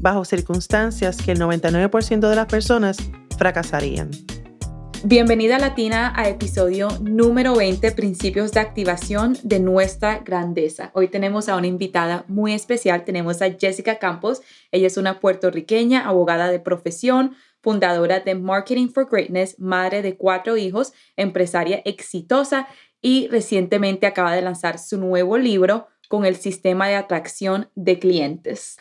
bajo circunstancias que el 99% de las personas fracasarían. Bienvenida Latina a episodio número 20, Principios de Activación de nuestra Grandeza. Hoy tenemos a una invitada muy especial, tenemos a Jessica Campos. Ella es una puertorriqueña, abogada de profesión, fundadora de Marketing for Greatness, madre de cuatro hijos, empresaria exitosa y recientemente acaba de lanzar su nuevo libro con el sistema de atracción de clientes.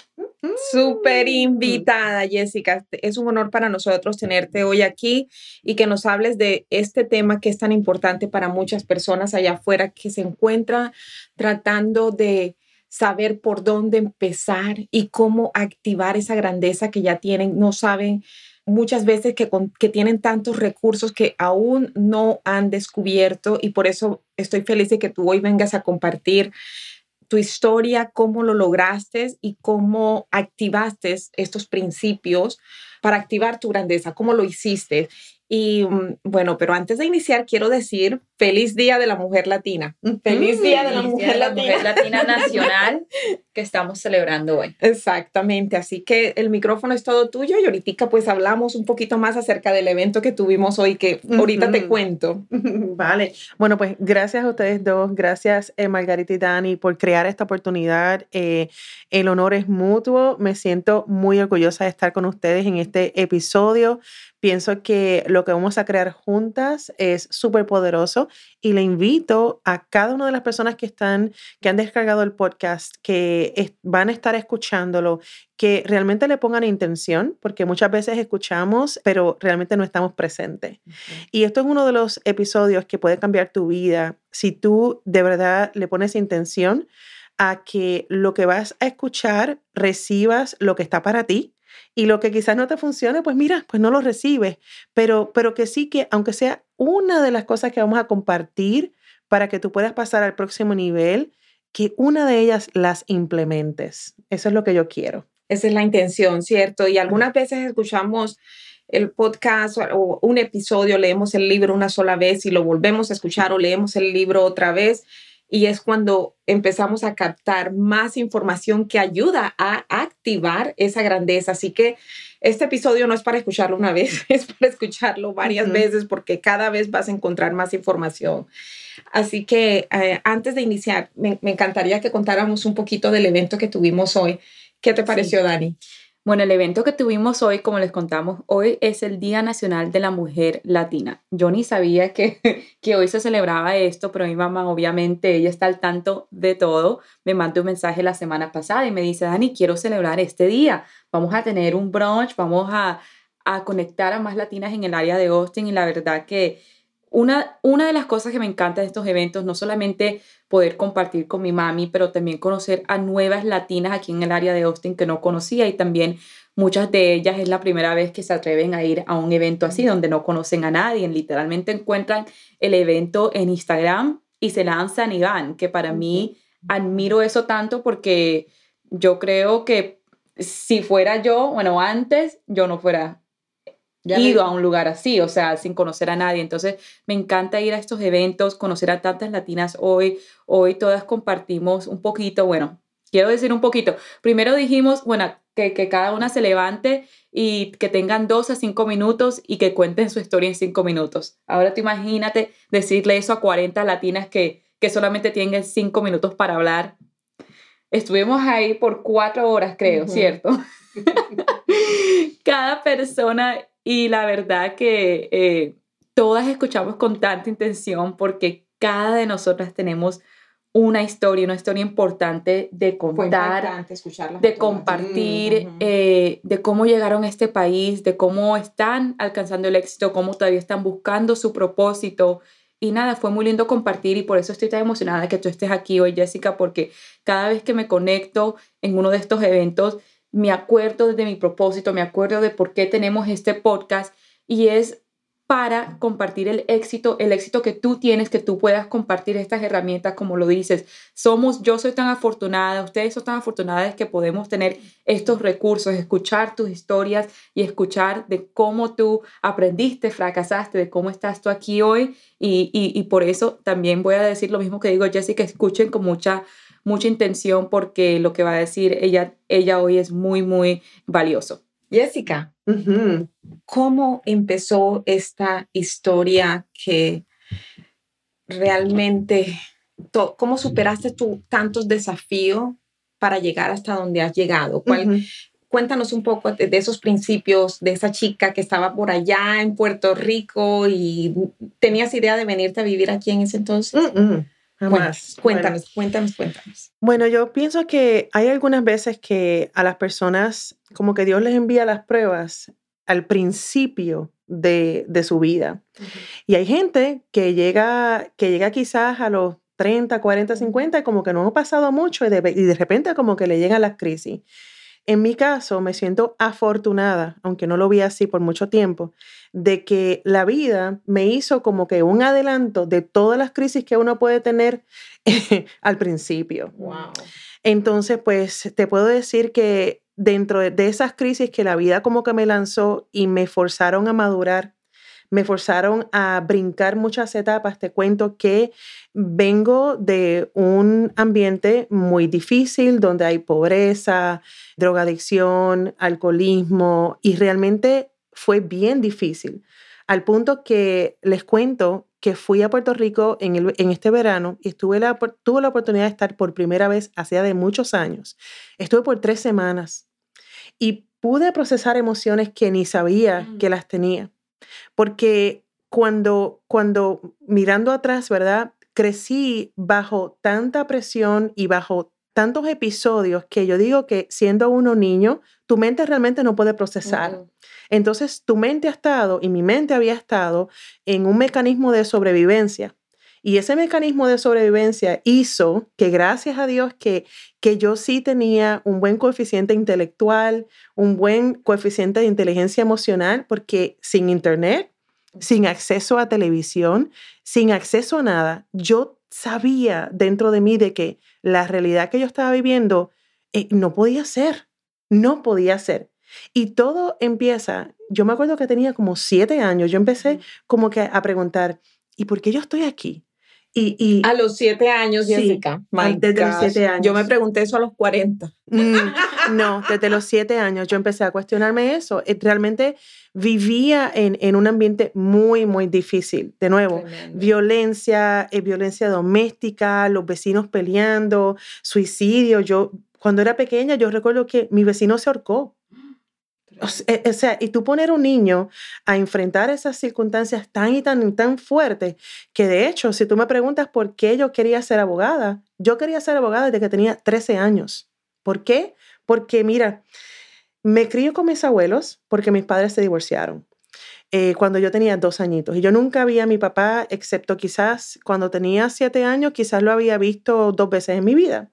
Súper invitada, Jessica. Es un honor para nosotros tenerte hoy aquí y que nos hables de este tema que es tan importante para muchas personas allá afuera que se encuentran tratando de saber por dónde empezar y cómo activar esa grandeza que ya tienen. No saben muchas veces que, que tienen tantos recursos que aún no han descubierto y por eso estoy feliz de que tú hoy vengas a compartir tu historia, cómo lo lograste y cómo activaste estos principios para activar tu grandeza, cómo lo hiciste. Y mm, bueno, pero antes de iniciar, quiero decir feliz Día de la Mujer Latina. Feliz Día de la, Mujer, Latina. Nacional que estamos celebrando hoy. Exactamente, así que el micrófono es todo tuyo y ahorita pues hablamos un poquito más acerca del evento que tuvimos hoy, que ahorita te cuento. Vale, bueno pues gracias a ustedes dos, gracias eh, Margarita y Dani por crear esta oportunidad. Eh, el honor es mutuo, me siento muy orgullosa de estar con ustedes en este episodio. Pienso que lo que vamos a crear juntas es súper poderoso y le invito a cada una de las personas que están, que han descargado el podcast, que van a estar escuchándolo, que realmente le pongan intención, porque muchas veces escuchamos, pero realmente no estamos presentes. Y esto es uno de los episodios que puede cambiar tu vida si tú de verdad le pones intención a que lo que vas a escuchar recibas lo que está para ti y lo que quizás no te funcione, pues mira, pues no lo recibes, pero, pero que sí que, aunque sea una de las cosas que vamos a compartir para que tú puedas pasar al próximo nivel, que una de ellas las implementes. Eso es lo que yo quiero. Esa es la intención, ¿cierto? Y algunas veces escuchamos el podcast o un episodio, leemos el libro una sola vez y lo volvemos a escuchar o leemos el libro otra vez y es cuando empezamos a captar más información que ayuda a activar esa grandeza. Así que este episodio no es para escucharlo una vez, es para escucharlo varias veces porque cada vez vas a encontrar más información. Así que eh, antes de iniciar, me, encantaría que contáramos un poquito del evento que tuvimos hoy. ¿Qué te pareció, Dani? Bueno, el evento que tuvimos hoy, como les contamos, hoy es el Día Nacional de la Mujer Latina. Yo ni sabía que, que hoy se celebraba esto, pero mi mamá, obviamente, ella está al tanto de todo. Me mandó un mensaje la semana pasada y me dice, Dani, quiero celebrar este día. Vamos a tener un brunch, vamos a, a conectar a más latinas en el área de Austin y la verdad que una, una de las cosas que me encanta de estos eventos, no solamente poder compartir con mi mami, pero también conocer a nuevas latinas aquí en el área de Austin que no conocía y también muchas de ellas es la primera vez que se atreven a ir a un evento así donde no conocen a nadie, literalmente encuentran el evento en Instagram y se lanzan y van, que para mí admiro eso tanto porque yo creo que si fuera yo, bueno, antes yo no fuera ido a un lugar así, o sea, sin conocer a nadie. Entonces, me encanta ir a estos eventos, conocer a tantas latinas hoy. Hoy todas compartimos un poquito, bueno, quiero decir un poquito. Primero dijimos, bueno, que, que cada una se levante y que tengan dos a cinco minutos y que cuenten su historia en cinco minutos. Ahora tú imagínate decirle eso a 40 latinas que, que solamente tienen cinco minutos para hablar. Estuvimos ahí por cuatro horas, creo, ¿cierto? Cada persona y la verdad que eh, todas escuchamos con tanta intención porque cada de nosotras tenemos una historia, una historia importante de contar, de compartir, eh, de cómo llegaron a este país, de cómo están alcanzando el éxito, cómo todavía están buscando su propósito. Y nada, fue muy lindo compartir y por eso estoy tan emocionada que tú estés aquí hoy, Jessica, porque cada vez que me conecto en uno de estos eventos, me acuerdo de mi propósito, me acuerdo de por qué tenemos este podcast y es para compartir el éxito, el éxito que tú tienes, que tú puedas compartir estas herramientas, como lo dices. Somos, yo soy tan afortunada, ustedes son tan afortunadas que podemos tener estos recursos, escuchar tus historias y escuchar de cómo tú aprendiste, fracasaste, de cómo estás tú aquí hoy. Y, y, por eso también voy a decir lo mismo que digo Jessica, escuchen con mucha mucha intención porque lo que va a decir ella, ella hoy es muy, muy valioso. Jessica, ¿cómo empezó esta historia que realmente, cómo superaste tú tantos desafíos para llegar hasta donde has llegado? Cuéntanos un poco de, esos principios, de esa chica que estaba por allá en Puerto Rico y tenías idea de venirte a vivir aquí en ese entonces. Cuéntanos, cuéntanos, cuéntanos, cuéntanos. Bueno, yo pienso que hay algunas veces que a las personas como que Dios les envía las pruebas al principio de, su vida. Y hay gente que llega, que llega quizás a los 30, 40, 50 y como que no ha pasado mucho y de, y de repente como que le llegan las crisis. En mi caso, me siento afortunada, aunque no lo vi así por mucho tiempo, de que la vida me hizo como que un adelanto de todas las crisis que uno puede tener al principio. Entonces, pues te puedo decir que dentro de, esas crisis que la vida como que me lanzó y me forzaron a madurar, me forzaron a brincar muchas etapas. Te cuento que vengo de un ambiente muy difícil donde hay pobreza, drogadicción, alcoholismo y realmente fue bien difícil. Al punto que les cuento que fui a Puerto Rico en, el, en este verano y estuve la, tuve la oportunidad de estar por primera vez hacía de muchos años. Estuve por tres semanas y pude procesar emociones que ni sabía que mm. las tenía. Porque cuando, cuando mirando atrás, ¿verdad? Crecí bajo tanta presión y bajo tantos episodios que yo digo que siendo uno niño, tu mente realmente no puede procesar. Entonces, tu mente ha estado, y mi mente había estado, en un mecanismo de sobrevivencia. Y ese mecanismo de sobrevivencia hizo que gracias a Dios que, que yo sí tenía un buen coeficiente intelectual, un buen coeficiente de inteligencia emocional, porque sin internet, sin acceso a televisión, sin acceso a nada, yo sabía dentro de mí de que la realidad que yo estaba viviendo eh, no podía ser, no podía ser. Y todo empieza, yo me acuerdo que tenía como siete años, yo empecé como que a preguntar, ¿y por qué yo estoy aquí? Y, a los siete años, Jessica. desde los siete años. Yo me pregunté eso a los 40. Mm, no, desde los siete años yo empecé a cuestionarme eso. Eh, realmente vivía en, en un ambiente muy, muy difícil. De nuevo, violencia, eh, violencia doméstica, los vecinos peleando, suicidio. Yo, cuando era pequeña, yo recuerdo que mi vecino se ahorcó. E, o sea, y tú poner a un niño a enfrentar esas circunstancias tan y tan, tan fuertes, que de hecho, si tú me preguntas por qué yo quería ser abogada, yo quería ser abogada desde que tenía 13 años. ¿Por qué? Porque mira, me crío con mis abuelos porque mis padres se divorciaron. Eh, cuando yo tenía dos añitos. Y yo nunca vi a mi papá, excepto quizás cuando tenía siete años, quizás lo había visto dos veces en mi vida.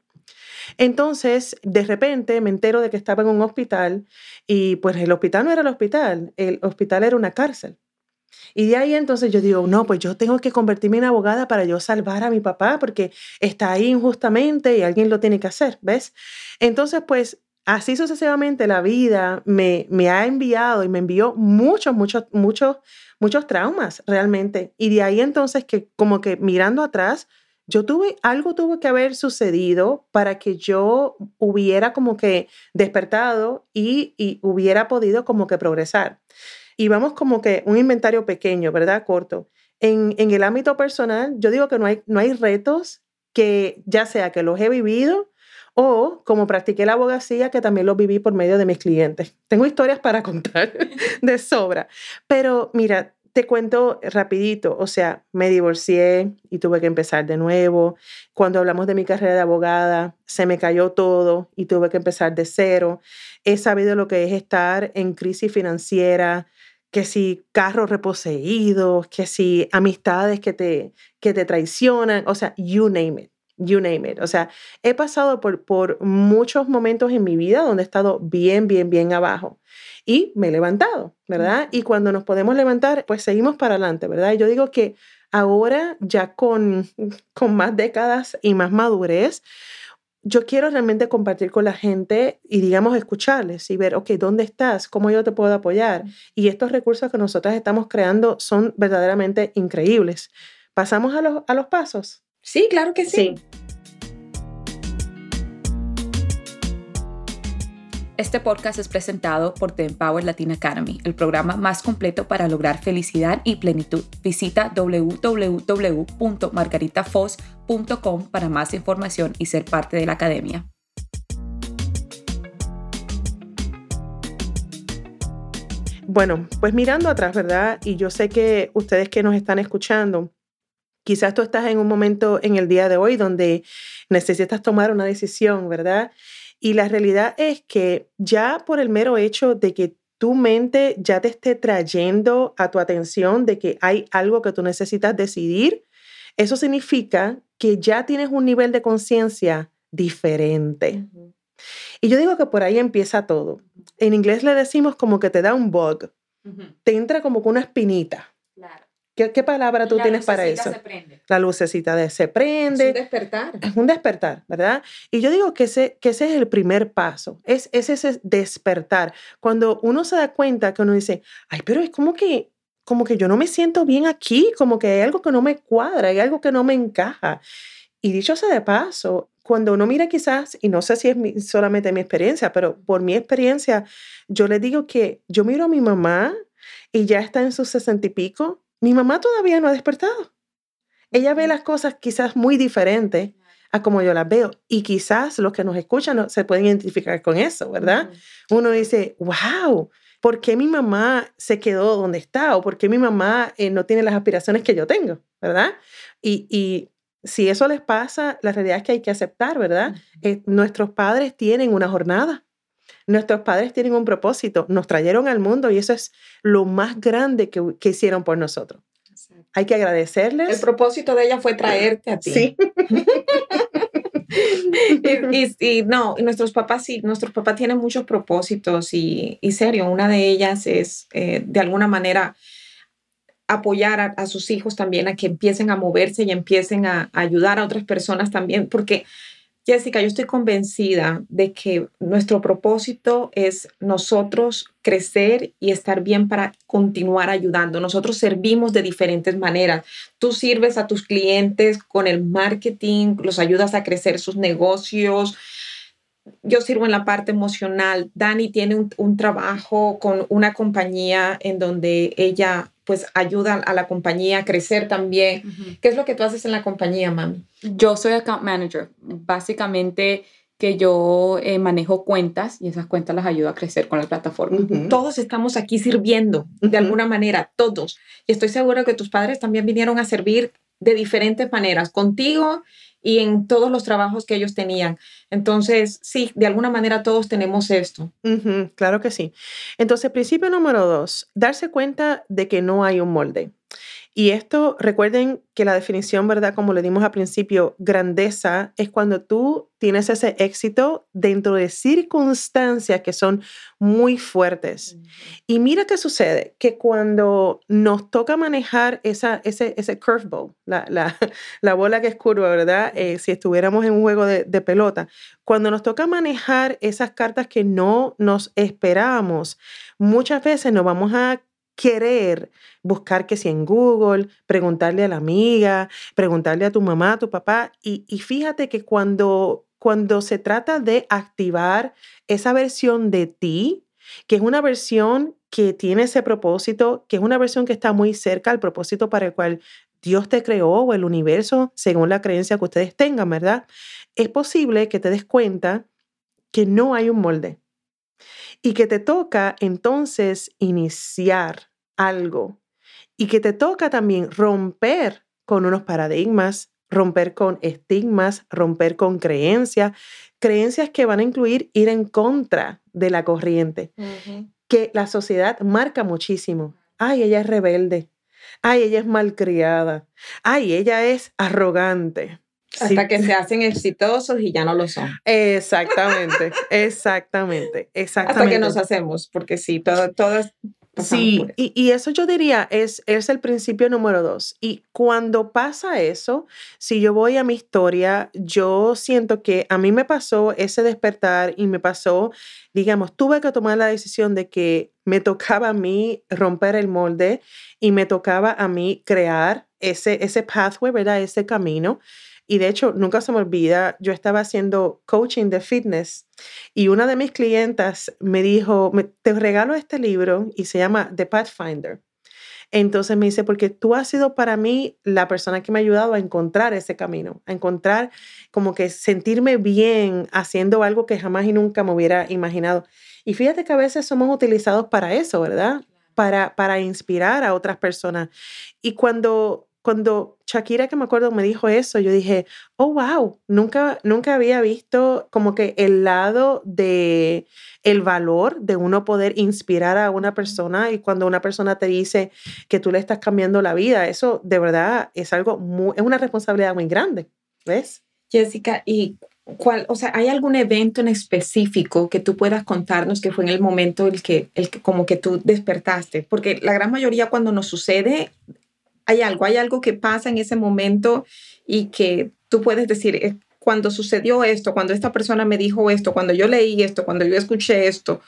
Entonces, de repente me entero de que estaba en un hospital y pues el hospital no era el hospital, el hospital era una cárcel. Y de ahí entonces yo digo, no, pues yo tengo que convertirme en abogada para yo salvar a mi papá porque está ahí injustamente y alguien lo tiene que hacer, ¿ves? Entonces, pues así sucesivamente la vida me, me ha enviado y me envió muchos, muchos, muchos, muchos traumas realmente. Y de ahí entonces que como que mirando atrás, yo tuve, algo tuvo que haber sucedido para que yo hubiera como que despertado y, y hubiera podido como que progresar. Y vamos como que un inventario pequeño, ¿verdad? Corto. En, en el ámbito personal, yo digo que no hay, no hay retos que ya sea que los he vivido o como practiqué la abogacía, que también los viví por medio de mis clientes. Tengo historias para contar de sobra. Pero mira, te cuento rapidito, o sea, me divorcié y tuve que empezar de nuevo. Cuando hablamos de mi carrera de abogada, se me cayó todo y tuve que empezar de cero. He sabido lo que es estar en crisis financiera, que si carros reposeídos, que si amistades que te, que te traicionan, o sea, you name it. You name it. O sea, he pasado por, por muchos momentos en mi vida donde he estado bien, bien, bien abajo y me he levantado, ¿verdad? Y cuando nos podemos levantar, pues seguimos para adelante, ¿verdad? Y yo digo que ahora ya con, con más décadas y más madurez, yo quiero realmente compartir con la gente y, digamos, escucharles y ver, ok, ¿dónde estás? ¿Cómo yo te puedo apoyar? Y estos recursos que nosotras estamos creando son verdaderamente increíbles. ¿Pasamos a los, a los pasos? Sí, claro que sí. Este podcast es presentado por The Empower Latin Academy, el programa más completo para lograr felicidad y plenitud. Visita www.margaritafos.com para más información y ser parte de la academia. Bueno, pues mirando atrás, ¿verdad? Y yo sé que ustedes que nos están escuchando, quizás tú estás en un momento en el día de hoy donde necesitas tomar una decisión, ¿verdad? Y la realidad es que ya por el mero hecho de que tu mente ya te esté trayendo a tu atención de que hay algo que tú necesitas decidir, eso significa que ya tienes un nivel de conciencia diferente. Y yo digo que por ahí empieza todo. En inglés le decimos como que te da un bug, te entra como con una espinita. ¿Qué, palabra tú tienes para eso? Se prende. La lucecita de se prende. Es un despertar. Es un despertar, ¿verdad? Y yo digo que ese, que ese es el primer paso, es, ese despertar. Cuando uno se da cuenta que uno dice, ay, pero es como que, como que yo no me siento bien aquí, como que hay algo que no me cuadra, hay algo que no me encaja. Y dicho sea de paso, cuando uno mira quizás, y no sé si es solamente mi experiencia, pero por mi experiencia, yo le digo que yo miro a mi mamá y ya está en sus sesenta y pico mi mamá todavía no ha despertado. Ella ve las cosas quizás muy diferentes a como yo las veo. Y quizás los que nos escuchan se pueden identificar con eso, ¿verdad? Uno dice, wow, ¿por qué mi mamá se quedó donde está? ¿O por qué mi mamá eh, no tiene las aspiraciones que yo tengo? ¿Verdad? Y, si eso les pasa, la realidad es que hay que aceptar, ¿verdad? Eh, nuestros padres tienen una jornada. Nuestros padres tienen un propósito, nos trajeron al mundo y eso es lo más grande que, hicieron por nosotros. Hay que agradecerles. El propósito de ella fue traerte a ti. Sí. y, no, nuestros papás sí, nuestros papás tienen muchos propósitos y, serio, una de ellas es eh, de alguna manera apoyar a, sus hijos también a que empiecen a moverse y empiecen a ayudar a otras personas también, porque Jessica, yo estoy convencida de que nuestro propósito es nosotros crecer y estar bien para continuar ayudando. Nosotros servimos de diferentes maneras. Tú sirves a tus clientes con el marketing, los ayudas a crecer sus negocios. Yo sirvo en la parte emocional. Dani tiene un, un trabajo con una compañía en donde ella pues ayuda a la compañía a crecer también. ¿Qué es lo que tú haces en la compañía, mami? Yo soy account manager. Básicamente que yo eh, manejo cuentas y esas cuentas las ayudo a crecer con la plataforma. Todos estamos aquí sirviendo de alguna manera, todos. Y estoy segura que tus padres también vinieron a servir de diferentes maneras, contigo y en todos los trabajos que ellos tenían. Entonces, sí, de alguna manera todos tenemos esto. claro que sí. Entonces, principio número dos, darse cuenta de que no hay un molde. Y esto, recuerden que la definición, ¿verdad? Como le dimos al principio, grandeza es cuando tú tienes ese éxito dentro de circunstancias que son muy fuertes. Y mira qué sucede, que cuando nos toca manejar esa, ese, ese curveball, la, la, bola que es curva, ¿verdad? Eh, si estuviéramos en un juego de, de pelota, cuando nos toca manejar esas cartas que no nos esperábamos, muchas veces nos vamos a querer buscar que si en Google, preguntarle a la amiga, preguntarle a tu mamá, a tu papá. Y, fíjate que cuando, cuando se trata de activar esa versión de ti, que es una versión que tiene ese propósito, que es una versión que está muy cerca al propósito para el cual Dios te creó o el universo, según la creencia que ustedes tengan, ¿verdad? Es posible que te des cuenta que no hay un molde y que te toca entonces iniciar algo y que te toca también romper con unos paradigmas, romper con estigmas, romper con creencias, creencias que van a incluir ir en contra de la corriente, que la sociedad marca muchísimo. Ay, ella es rebelde. Ay, ella es malcriada. Ay, ella es arrogante. Hasta que se hacen exitosos y ya no lo son. Exactamente, exactamente, exactamente. Hasta que nos hacemos, porque sí, todo, todas Sí, y, y, eso yo diría es, es el principio número dos. Y cuando pasa eso, si yo voy a mi historia, yo siento que a mí me pasó ese despertar y me pasó, digamos, tuve que tomar la decisión de que me tocaba a mí romper el molde y me tocaba a mí crear ese, ese pathway, ¿verdad? Ese camino. Y de hecho, nunca se me olvida, yo estaba haciendo coaching de fitness y una de mis clientas me dijo, te regalo este libro y se llama The Pathfinder. Entonces me dice, porque tú has sido para mí la persona que me ha ayudado a encontrar ese camino, a encontrar como que sentirme bien haciendo algo que jamás y nunca me hubiera imaginado. Y fíjate que a veces somos utilizados para eso, ¿verdad? Para, para inspirar a otras personas. Y cuando cuando Shakira, que me acuerdo, me dijo eso, yo dije, oh, wow, nunca, nunca había visto como que el lado de el valor de uno poder inspirar a una persona y cuando una persona te dice que tú le estás cambiando la vida, eso de verdad es algo muy, es una responsabilidad muy grande, ¿ves? Jessica, ¿y cuál, o sea, hay algún evento en específico que tú puedas contarnos que fue en el momento el que, el que como que tú despertaste? Porque la gran mayoría cuando nos sucede hay algo, hay algo que pasa en ese momento y que tú puedes decir, eh, cuando sucedió esto, cuando esta persona me dijo esto, cuando yo leí esto, cuando yo escuché esto,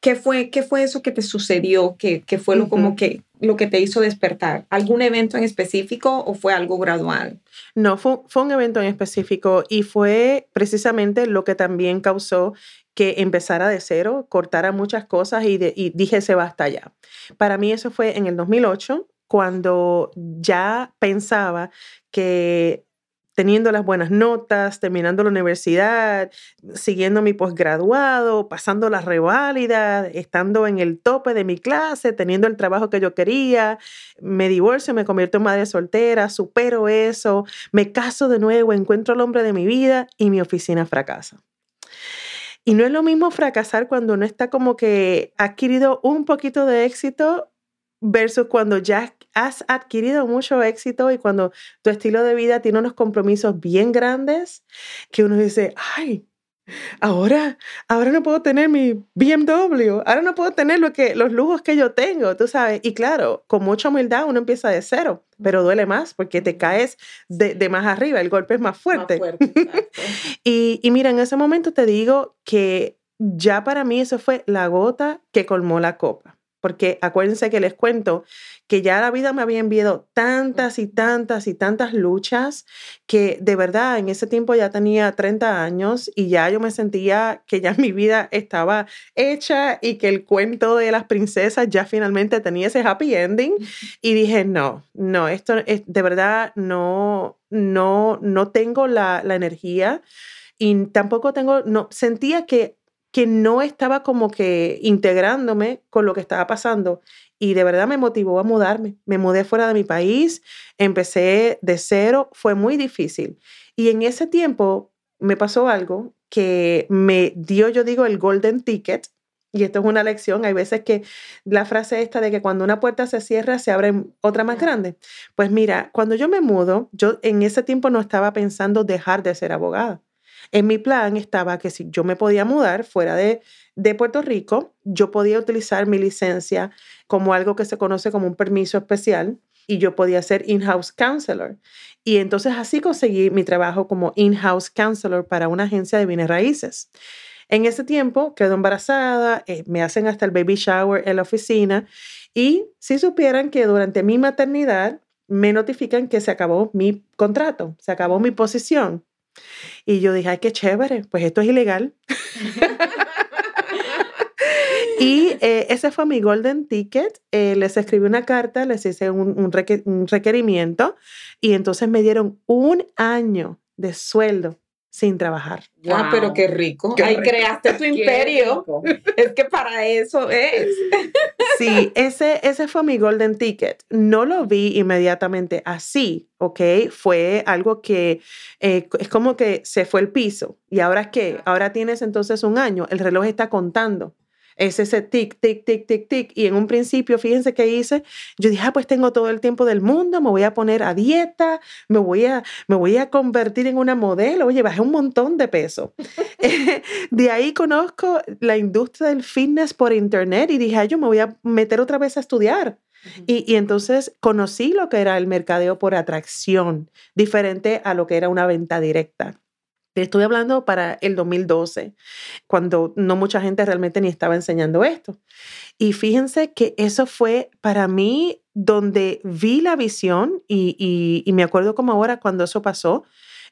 ¿qué fue, qué fue eso que te sucedió? ¿Qué, qué fue lo, como que, lo que te hizo despertar? ¿Algún evento en específico o fue algo gradual? No, fue, fue un evento en específico y fue precisamente lo que también causó que empezara de cero, cortara muchas cosas y, y dije, se basta ya. Para mí eso fue en el 2008 cuando ya pensaba que teniendo las buenas notas, terminando la universidad, siguiendo mi posgraduado, pasando la reválida, estando en el tope de mi clase, teniendo el trabajo que yo quería, me divorcio, me convierto en madre soltera, supero eso, me caso de nuevo, encuentro al hombre de mi vida y mi oficina fracasa. Y no es lo mismo fracasar cuando uno está como que adquirido un poquito de éxito versus cuando ya has adquirido mucho éxito y cuando tu estilo de vida tiene unos compromisos bien grandes, que uno dice, ay, ahora, ahora no puedo tener mi BMW, ahora no puedo tener lo que, los lujos que yo tengo, tú sabes. Y claro, con mucha humildad uno empieza de cero, pero duele más porque te caes de, más arriba, el golpe es más fuerte. y, y mira, en ese momento te digo que ya para mí eso fue la gota que colmó la copa porque acuérdense que les cuento que ya la vida me había enviado tantas y tantas y tantas luchas que de verdad en ese tiempo ya tenía 30 años y ya yo me sentía que ya mi vida estaba hecha y que el cuento de las princesas ya finalmente tenía ese happy ending y dije, no, no, esto es, de verdad no, no, no tengo la, la energía y tampoco tengo, no, sentía que que no estaba como que integrándome con lo que estaba pasando y de verdad me motivó a mudarme. Me mudé fuera de mi país, empecé de cero, fue muy difícil. Y en ese tiempo me pasó algo que me dio, yo digo, el golden ticket. Y esto es una lección. Hay veces que la frase esta de que cuando una puerta se cierra, se abre otra más grande. Pues mira, cuando yo me mudo, yo en ese tiempo no estaba pensando dejar de ser abogada. En mi plan estaba que si yo me podía mudar fuera de, de Puerto Rico, yo podía utilizar mi licencia como algo que se conoce como un permiso especial y yo podía ser in-house counselor. Y entonces así conseguí mi trabajo como in-house counselor para una agencia de bienes raíces. En ese tiempo quedo embarazada, eh, me hacen hasta el baby shower en la oficina y si supieran que durante mi maternidad me notifican que se acabó mi contrato, se acabó mi posición. Y yo dije, ay, qué chévere, pues esto es ilegal. y eh, ese fue mi golden ticket. Eh, les escribí una carta, les hice un, un requerimiento y entonces me dieron un año de sueldo sin trabajar. Ah, pero qué rico. Ahí creaste tu imperio. Es que para eso es. Sí, ese, ese fue mi golden ticket. No lo vi inmediatamente así, ¿ok? Fue algo que eh, es como que se fue el piso. ¿Y ahora qué? Ahora tienes entonces un año. El reloj está contando. Es ese tic, tic, tic, tic, tic. Y en un principio, fíjense qué hice. Yo dije, ah, pues tengo todo el tiempo del mundo, me voy a poner a dieta, me voy a, me voy a convertir en una modelo. Oye, bajé un montón de peso. de ahí conozco la industria del fitness por internet y dije, yo me voy a meter otra vez a estudiar. y, y, entonces conocí lo que era el mercadeo por atracción, diferente a lo que era una venta directa. Estoy hablando para el 2012, cuando no mucha gente realmente ni estaba enseñando esto. Y fíjense que eso fue para mí donde vi la visión y, y, me acuerdo como ahora cuando eso pasó,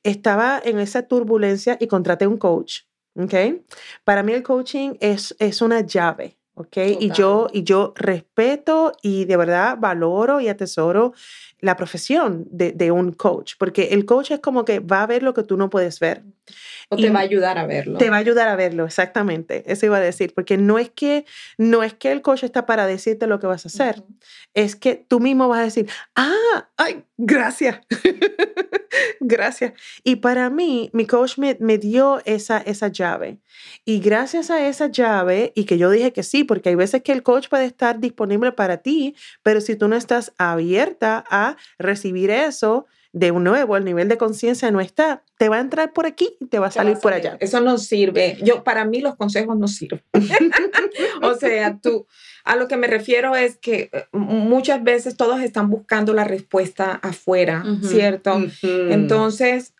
estaba en esa turbulencia y contraté un coach. ¿okay? Para mí el coaching es, es una llave. ¿Okay? Y, yo, y yo respeto y de verdad valoro y atesoro la profesión de, un coach, porque el coach es como que va a ver lo que tú no puedes ver. O te va a ayudar a verlo. Te va a ayudar a verlo, exactamente. Eso iba a decir, porque no es que no es que el coach está para decirte lo que vas a hacer, es que tú mismo vas a decir, ah, ay, gracias, gracias. Y para mí, mi coach me, dio esa, esa llave. Y gracias a esa llave, y que yo dije que sí, porque hay veces que el coach puede estar disponible para ti, pero si tú no estás abierta a recibir eso, de un nuevo, el nivel de conciencia no está, te va a entrar por aquí y te va a salir por allá. Eso no sirve. Yo, para mí los consejos no sirven. o sea, tú, a lo que me refiero es que eh, muchas veces todos están buscando la respuesta afuera, ¿cierto? Entonces,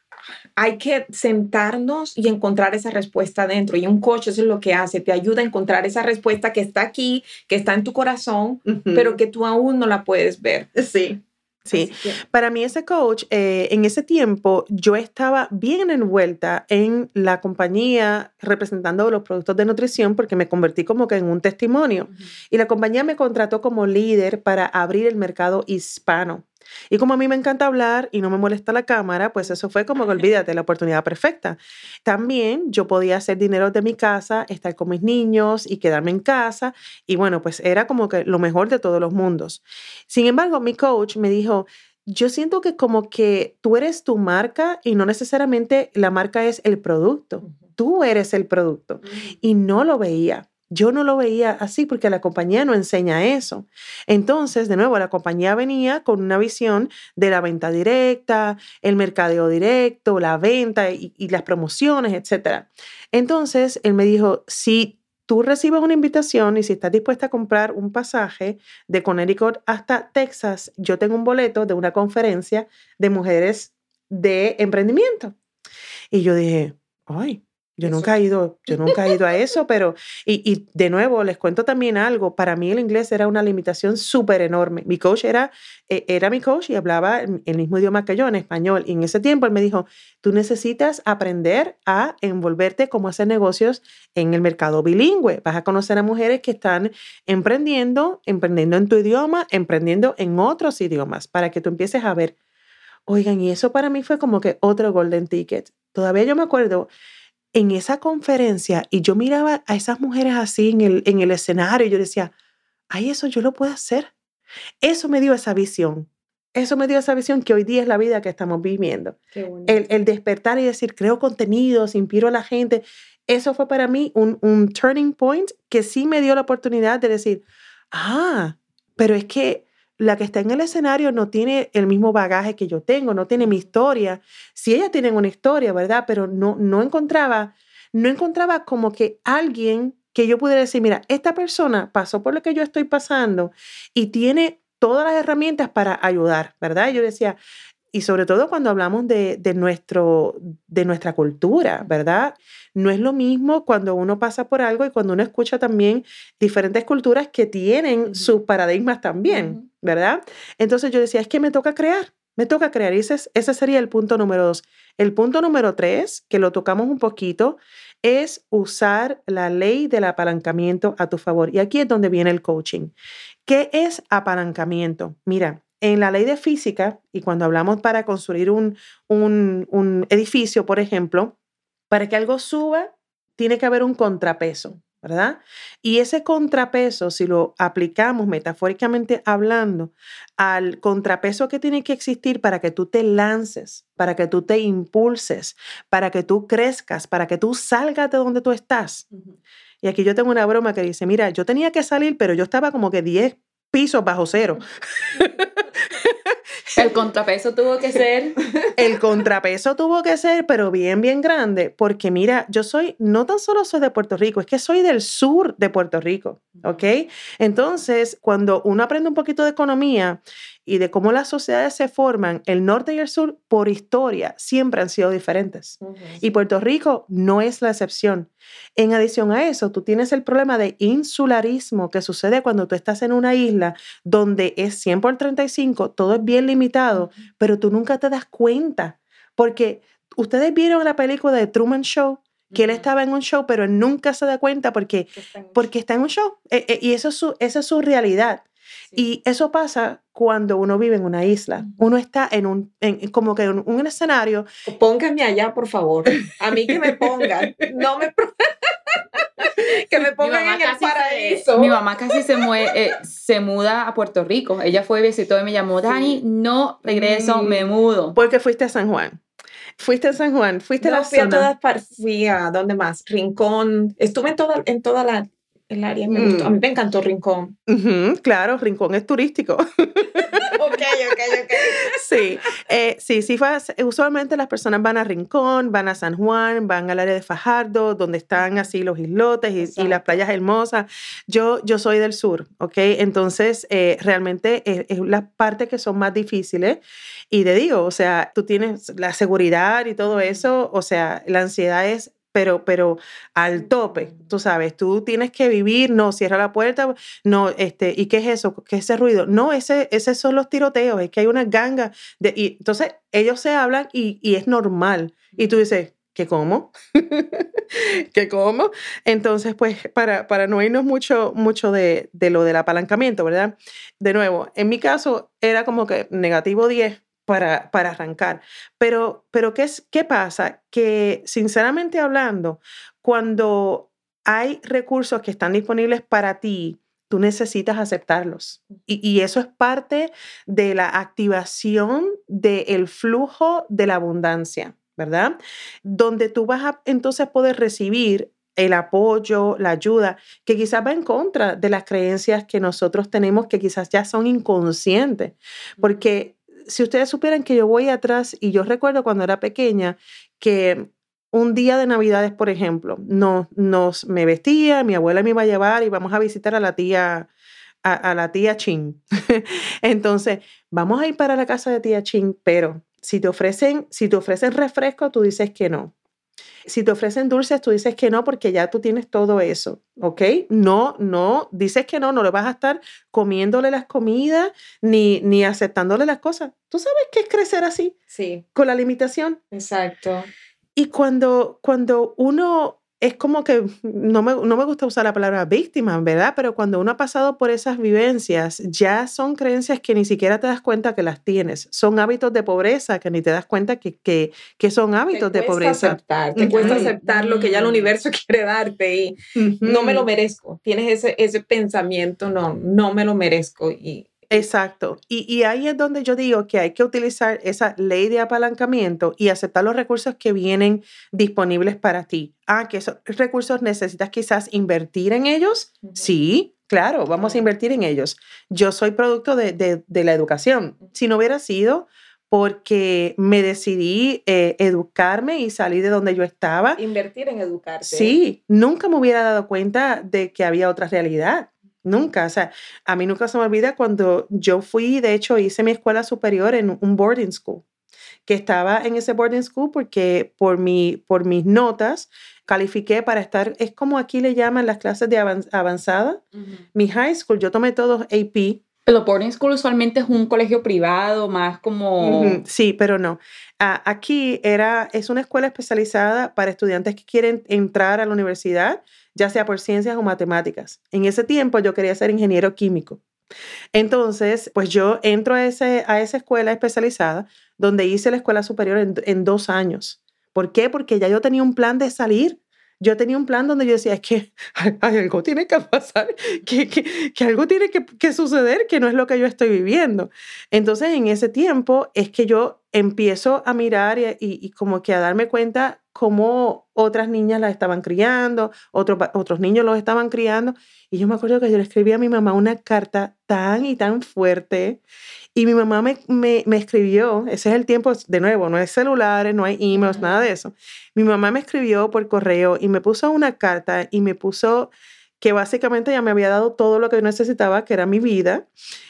hay que sentarnos y encontrar esa respuesta dentro. Y un coach eso es lo que hace, te ayuda a encontrar esa respuesta que está aquí, que está en tu corazón, pero que tú aún no la puedes ver. Sí. Sí, para mí ese coach, eh, en ese tiempo yo estaba bien envuelta en la compañía representando los productos de nutrición porque me convertí como que en un testimonio. Y la compañía me contrató como líder para abrir el mercado hispano. Y como a mí me encanta hablar y no me molesta la cámara, pues eso fue como que olvídate, la oportunidad perfecta. También yo podía hacer dinero de mi casa, estar con mis niños y quedarme en casa. Y bueno, pues era como que lo mejor de todos los mundos. Sin embargo, mi coach me dijo, yo siento que como que tú eres tu marca y no necesariamente la marca es el producto. Tú eres el producto. Y no lo veía. Yo no lo veía así porque la compañía no enseña eso. Entonces, de nuevo, la compañía venía con una visión de la venta directa, el mercadeo directo, la venta y, las promociones, etc. Entonces, él me dijo, si tú recibes una invitación y si estás dispuesta a comprar un pasaje de Connecticut hasta Texas, yo tengo un boleto de una conferencia de mujeres de emprendimiento. Y yo dije, ay, yo nunca he ido, yo nunca he ido a eso, pero, y, y, de nuevo, les cuento también algo, para mí el inglés era una limitación súper enorme. Mi coach era, e, era mi coach y hablaba el mismo idioma que yo, en español. Y en ese tiempo él me dijo, tú necesitas aprender a envolverte como hacer negocios en el mercado bilingüe. Vas a conocer a mujeres que están emprendiendo, emprendiendo en tu idioma, emprendiendo en otros idiomas, para que tú empieces a ver. Oigan, y eso para mí fue como que otro golden ticket. Todavía yo me acuerdo en esa conferencia y yo miraba a esas mujeres así en el, en el escenario y yo decía, ay, eso yo lo puedo hacer. Eso me dio esa visión. Eso me dio esa visión que hoy día es la vida que estamos viviendo. El, el, despertar y decir, creo contenidos, inspiro a la gente. Eso fue para mí un, un turning point que sí me dio la oportunidad de decir, ah, pero es que la que está en el escenario no tiene el mismo bagaje que yo tengo, no tiene mi historia. Si ellas tienen una historia, ¿verdad? Pero no, no encontraba, no encontraba como que alguien que yo pudiera decir, mira, esta persona pasó por lo que yo estoy pasando y tiene todas las herramientas para ayudar, ¿verdad? yo decía, y sobre todo cuando hablamos de, de, nuestro, de nuestra cultura, ¿verdad? No es lo mismo cuando uno pasa por algo y cuando uno escucha también diferentes culturas que tienen sus paradigmas también, ¿verdad? Entonces yo decía, es que me toca crear, me toca crear. Y ese, ese sería el punto número dos. El punto número tres, que lo tocamos un poquito, es usar la ley del apalancamiento a tu favor. Y aquí es donde viene el coaching. ¿Qué es apalancamiento? Mira, en la ley de física, y cuando hablamos para construir un, un, edificio, por ejemplo, para que algo suba, tiene que haber un contrapeso, ¿verdad? Y ese contrapeso, si lo aplicamos metafóricamente hablando al contrapeso que tiene que existir para que tú te lances, para que tú te impulses, para que tú crezcas, para que tú salgas de donde tú estás, Y aquí yo tengo una broma que dice, mira, yo tenía que salir, pero yo estaba como que 10 pisos bajo cero. El contrapeso tuvo que ser. El contrapeso tuvo que ser, pero bien, bien grande, porque mira, yo soy, no tan solo soy de Puerto Rico, es que soy del sur de Puerto Rico, ¿ok? Entonces, cuando uno aprende un poquito de economía y de cómo las sociedades se forman, el norte y el sur, por historia, siempre han sido diferentes. Y Puerto Rico no es la excepción. En adición a eso, tú tienes el problema de insularismo que sucede cuando tú estás en una isla donde es 100 por 35, todo es bien limitado, pero tú nunca te das cuenta. Porque ustedes vieron la película de Truman Show, que él estaba en un show, pero él nunca se da cuenta porque, está porque está en un show. E, e, y eso es su, esa es su realidad. Y eso pasa cuando uno vive en una isla. Uno está en un, en, como que en un, escenario. Póngame allá, por favor. A mí que me pongan. No me. que me pongan en el paraíso. mi mamá casi se, eh, se muda a Puerto Rico. Ella fue visitó y me llamó, Dani, no regreso, me mm. mudo. Porque fuiste a San Juan. Fuiste a San Juan, fuiste a la fui a todas partes, fui a ¿dónde más? Rincón, estuve en toda, en toda la, el área, me gustó. A mí mm. me encantó Rincón. claro, Rincón es turístico. ok, ok, ok. Sí, eh, sí, sí, usualmente las personas van a Rincón, van a San Juan, van al área de Fajardo, donde están así los islotes y, las playas hermosas. Yo, yo soy del sur, ¿ok? Entonces, eh, realmente es, es las partes que son más difíciles. Y te digo, o sea, tú tienes la seguridad y todo eso, o sea, la ansiedad es pero, pero al tope, tú sabes, tú tienes que vivir, no, cierra la puerta, no, este, ¿y qué es eso? ¿Qué es ese ruido? No, ese, ese son los tiroteos, es que hay una ganga, de, y entonces ellos se hablan y, y es normal, y tú dices, ¿qué cómo? ¿Qué cómo? Entonces, pues, para, para no irnos mucho, mucho de, de lo del apalancamiento, ¿verdad? De nuevo, en mi caso era como que negativo 10, para, para arrancar. Pero, pero ¿qué, es, ¿qué pasa? Que sinceramente hablando, cuando hay recursos que están disponibles para ti, tú necesitas aceptarlos. Y, y, eso es parte de la activación del flujo de la abundancia, ¿verdad? Donde tú vas a entonces poder recibir el apoyo, la ayuda, que quizás va en contra de las creencias que nosotros tenemos, que quizás ya son inconscientes, porque si ustedes supieran que yo voy atrás y yo recuerdo cuando era pequeña que un día de Navidades, por ejemplo, nos, me vestía, mi abuela me iba a llevar y vamos a visitar a la tía a, la tía Chin. Entonces, vamos a ir para la casa de tía Chin, pero si te ofrecen, si te ofrecen refresco, tú dices que no. Si te ofrecen dulces, tú dices que no porque ya tú tienes todo eso, ¿ok? No, no, dices que no, no le vas a estar comiéndole las comidas ni, ni aceptándole las cosas. ¿Tú sabes qué es crecer así? Sí. Con la limitación. Exacto. Y cuando, cuando uno es como que no me, no me gusta usar la palabra víctima, ¿verdad? Pero cuando uno ha pasado por esas vivencias, ya son creencias que ni siquiera te das cuenta que las tienes. Son hábitos de pobreza que ni te das cuenta que, que, que son hábitos de pobreza. Aceptar, te cuesta aceptar lo que ya el universo quiere darte y no me lo merezco. Tienes ese, ese pensamiento, no, no me lo merezco. Y Exacto. Y, ahí es donde yo digo que hay que utilizar esa ley de apalancamiento y aceptar los recursos que vienen disponibles para ti. Ah, que esos recursos necesitas quizás invertir en ellos. Sí, claro, vamos a invertir en ellos. Yo soy producto de, la educación. Si no hubiera sido porque me decidí eh, educarme y salir de donde yo estaba. Invertir en educarte. Sí, nunca me hubiera dado cuenta de que había otra realidad. Nunca, o sea, a mí nunca se me olvida cuando yo fui, de hecho, hice mi escuela superior en un boarding school, que estaba en ese boarding school porque por, mi, por mis notas califiqué para estar, es como aquí le llaman las clases de avanzada. Mi high school, yo tomé todos AP. Pero boarding school usualmente es un colegio privado, más como... Sí, pero no. aquí era, es una escuela especializada para estudiantes que quieren entrar a la universidad ya sea por ciencias o matemáticas. En ese tiempo yo quería ser ingeniero químico. Entonces, pues yo entro a, ese, a esa escuela especializada donde hice la escuela superior en, dos años. ¿Por qué? Porque ya yo tenía un plan de salir. Yo tenía un plan donde yo decía, es que algo tiene que pasar, que, que, algo tiene que, suceder, que no es lo que yo estoy viviendo. Entonces, en ese tiempo es que yo empiezo a mirar y, y como que a darme cuenta cómo otras niñas las estaban criando, otros, otros niños los estaban criando. Y yo me acuerdo que yo le escribí a mi mamá una carta tan y tan fuerte. Y mi mamá me, me, me escribió, ese es el tiempo, de nuevo, no hay celulares, no hay emails, nada de eso. Mi mamá me escribió por correo y me puso una carta y me puso que básicamente ya me había dado todo lo que necesitaba, que era mi vida,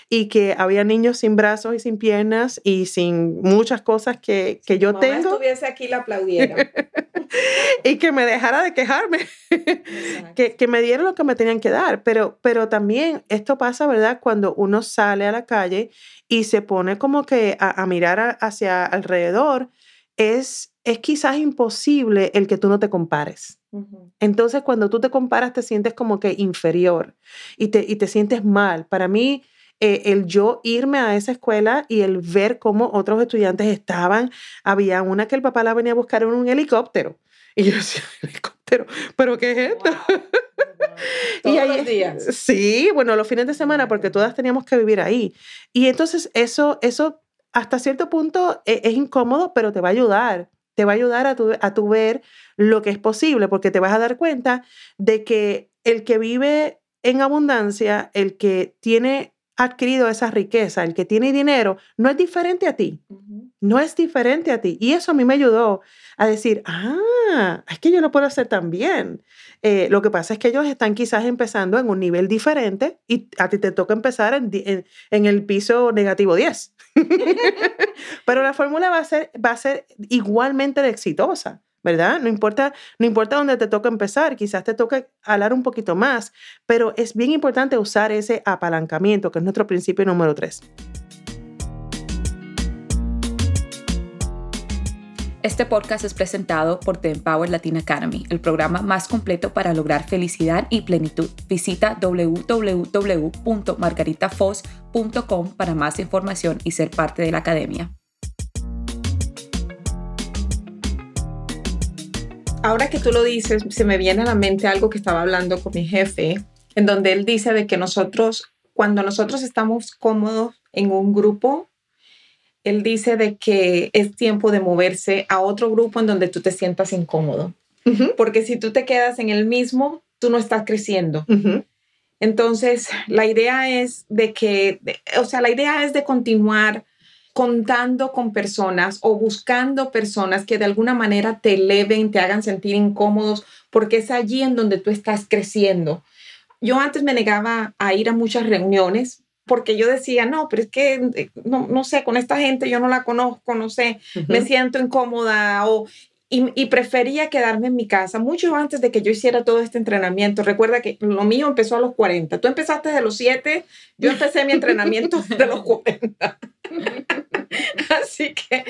y que había niños sin brazos y sin piernas y sin muchas cosas que, que yo Mamá tengo. estuviese aquí la aplaudiera. y que me dejara de quejarme, que, que, me dieran lo que me tenían que dar. Pero, pero también esto pasa, ¿verdad? Cuando uno sale a la calle y se pone como que a, a mirar a, hacia alrededor, es, es quizás imposible el que tú no te compares. Entonces, cuando tú te comparas, te sientes como que inferior y te, y te sientes mal. Para mí, eh, el yo irme a esa escuela y el ver cómo otros estudiantes estaban, había una que el papá la venía a buscar en un helicóptero. Y yo decía, helicóptero, ¿pero qué es esto? Wow. Todos y ahí, los días. Sí, bueno, los fines de semana, porque todas teníamos que vivir ahí. Y entonces eso, eso hasta cierto punto es, es incómodo, pero te va a ayudar te va a ayudar a tu, a tu ver lo que es posible, porque te vas a dar cuenta de que el que vive en abundancia, el que tiene adquirido esa riqueza, el que tiene dinero, no es diferente a ti. Uh -huh. No es diferente a ti. Y eso a mí me ayudó a decir, ah, es que yo lo puedo hacer también. Eh, lo que pasa es que ellos están quizás empezando en un nivel diferente y a ti te toca empezar en, en, en el piso negativo 10. Pero la fórmula va a ser, va a ser igualmente exitosa. ¿Verdad? No importa, no importa dónde te toca empezar, quizás te toque hablar un poquito más, pero es bien importante usar ese apalancamiento, que es nuestro principio número tres. Este podcast es presentado por The Empower Latin Academy, el programa más completo para lograr felicidad y plenitud. Visita www.margaritafoz.com para más información y ser parte de la academia. Ahora que tú lo dices, se me viene a la mente algo que estaba hablando con mi jefe, en donde él dice de que nosotros, cuando nosotros estamos cómodos en un grupo, él dice de que es tiempo de moverse a otro grupo en donde tú te sientas incómodo. Uh -huh. Porque si tú te quedas en el mismo, tú no estás creciendo. Uh -huh. Entonces, la idea es de que, o sea, la idea es de continuar contando con personas o buscando personas que de alguna manera te eleven, te hagan sentir incómodos, porque es allí en donde tú estás creciendo. Yo antes me negaba a ir a muchas reuniones porque yo decía, no, pero es que no, no sé, con esta gente yo no la conozco, no sé, uh -huh. me siento incómoda o y, y, prefería quedarme en mi casa mucho antes de que yo hiciera todo este entrenamiento. Recuerda que lo mío empezó a los 40. Tú empezaste de los 7, yo empecé mi entrenamiento de los 40. Así que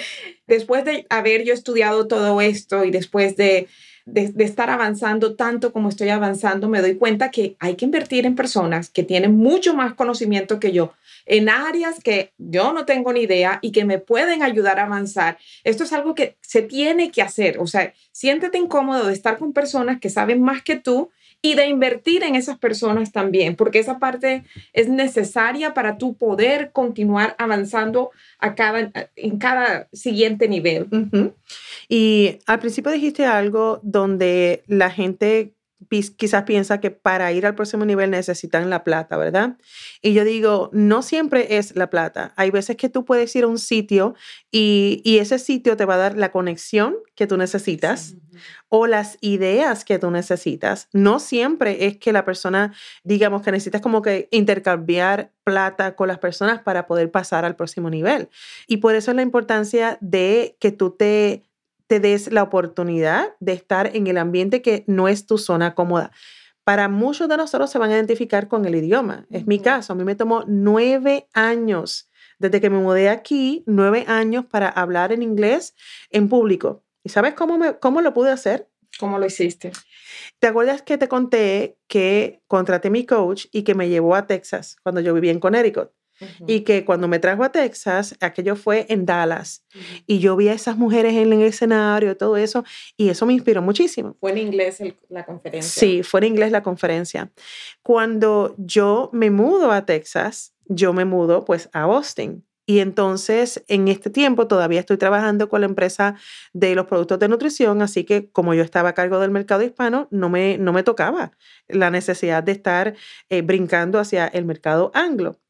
después de haber yo estudiado todo esto y después de, de, estar avanzando tanto como estoy avanzando, me doy cuenta que hay que invertir en personas que tienen mucho más conocimiento que yo, en áreas que yo no tengo ni idea y que me pueden ayudar a avanzar. Esto es algo que se tiene que hacer. O sea, siéntete incómodo de estar con personas que saben más que tú y de invertir en esas personas también, porque esa parte es necesaria para tú poder continuar avanzando a cada, en cada siguiente nivel. Uh -huh. Y al principio dijiste algo donde la gente quizás piensa que para ir al próximo nivel necesitan la plata, ¿verdad? Y yo digo, no siempre es la plata. Hay veces que tú puedes ir a un sitio y, y ese sitio te va a dar la conexión que tú necesitas sí. O las ideas que tú necesitas. No siempre es que la persona, digamos que necesitas como que intercambiar plata con las personas para poder pasar al próximo nivel. Y por eso es la importancia de que tú te te des la oportunidad de estar en el ambiente que no es tu zona cómoda. Para muchos de nosotros se van a identificar con el idioma. Es mi caso. A mí me tomó nueve años desde que me mudé aquí, nueve años para hablar en inglés en público. ¿Y sabes cómo, me, cómo lo pude hacer? ¿Cómo lo hiciste? ¿Te acuerdas que te conté que contraté mi coach y que me llevó a Texas cuando yo vivía en Connecticut? Uh -huh. Y que cuando me trajo a Texas, aquello fue en Dallas. Uh -huh. Y yo vi a esas mujeres en el escenario, todo eso, y eso me inspiró muchísimo. ¿Fue en inglés el, la conferencia? Sí, fue en inglés la conferencia. Cuando yo me mudo a Texas, yo me mudo pues a Austin. Y entonces, en este tiempo, todavía estoy trabajando con la empresa de los productos de nutrición, así que como yo estaba a cargo del mercado hispano, no me, no me tocaba la necesidad de estar eh, brincando hacia el mercado anglo.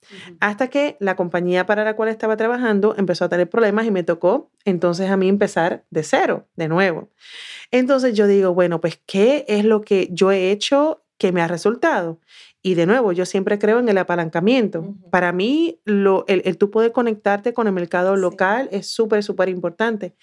Hasta que la compañía para la cual estaba trabajando empezó a tener problemas y me tocó entonces a mí empezar de cero, de nuevo. Entonces yo digo, bueno, pues, ¿qué es lo que yo he hecho que me ha resultado? Y de nuevo, yo siempre creo en el apalancamiento. Para mí, lo, el, el, tú poder conectarte con el mercado local es súper, súper importante.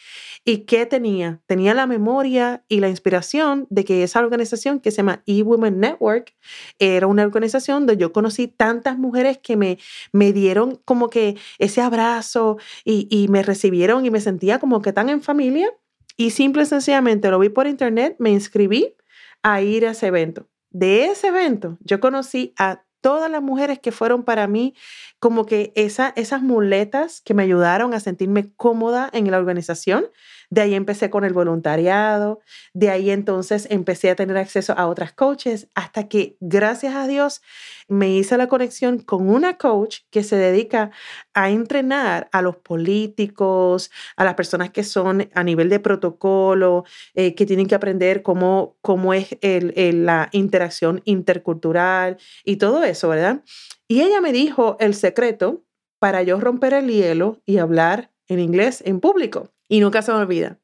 ¿Y qué tenía? Tenía la memoria y la inspiración de que esa organización que se llama eWomen Network era una organización donde yo conocí tantas mujeres que me, me dieron como que ese abrazo y, y me recibieron y me sentía como que tan en familia. Y simple y sencillamente lo vi por internet, me inscribí a ir a ese evento de ese evento, yo conocí a todas las mujeres que fueron para mí como que esa, esas muletas que me ayudaron a sentirme cómoda en la organización. De ahí empecé con el voluntariado, de ahí entonces empecé a tener acceso a otras coaches, hasta que gracias a Dios me hice la conexión con una coach que se dedica a entrenar a los políticos, a las personas que son a nivel de protocolo, eh, que tienen que aprender cómo, cómo es la interacción intercultural y todo eso, ¿verdad? Y ella me dijo el secreto para yo romper el hielo y hablar en inglés en público. Y nunca se me olvida.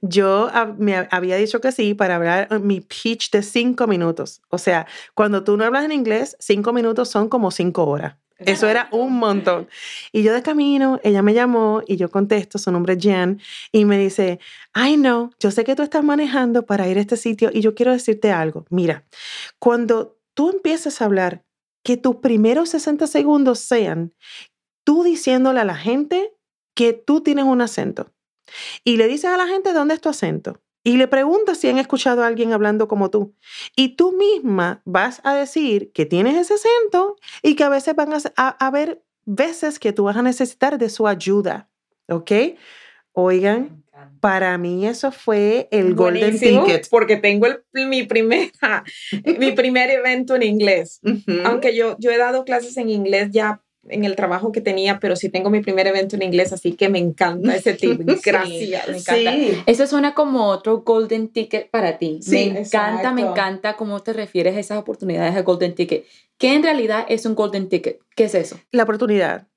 Yo me había dicho que sí para hablar eh, mi pitch de cinco minutos. O sea, cuando tú no hablas en inglés, cinco minutos son como cinco horas. Eso era un montón. Y yo de camino, ella me llamó y yo contesto, su nombre es Jan, y me dice, ay no, yo sé que tú estás manejando para ir a este sitio y yo quiero decirte algo. Mira, cuando tú empieces a hablar, que tus primeros 60 segundos sean tú diciéndole a la gente que tú tienes un acento. Y le dices a la gente dónde es tu acento. Y le preguntas si han escuchado a alguien hablando como tú. Y tú misma vas a decir que tienes ese acento y que a veces van a, haber veces que tú vas a necesitar de su ayuda. ¿Ok? Oigan, para mí eso fue el golden ticket. Porque tengo el, mi, primera, mi primer evento en inglés. Aunque yo, yo he dado clases en inglés ya en el trabajo que tenía, pero sí tengo mi primer evento en inglés, así que me encanta ese tip. Gracias. me encanta. Eso suena como otro golden ticket para ti. me encanta, me encanta cómo te refieres a esas oportunidades de golden ticket. ¿Qué en realidad es un golden ticket? ¿Qué es eso? La oportunidad.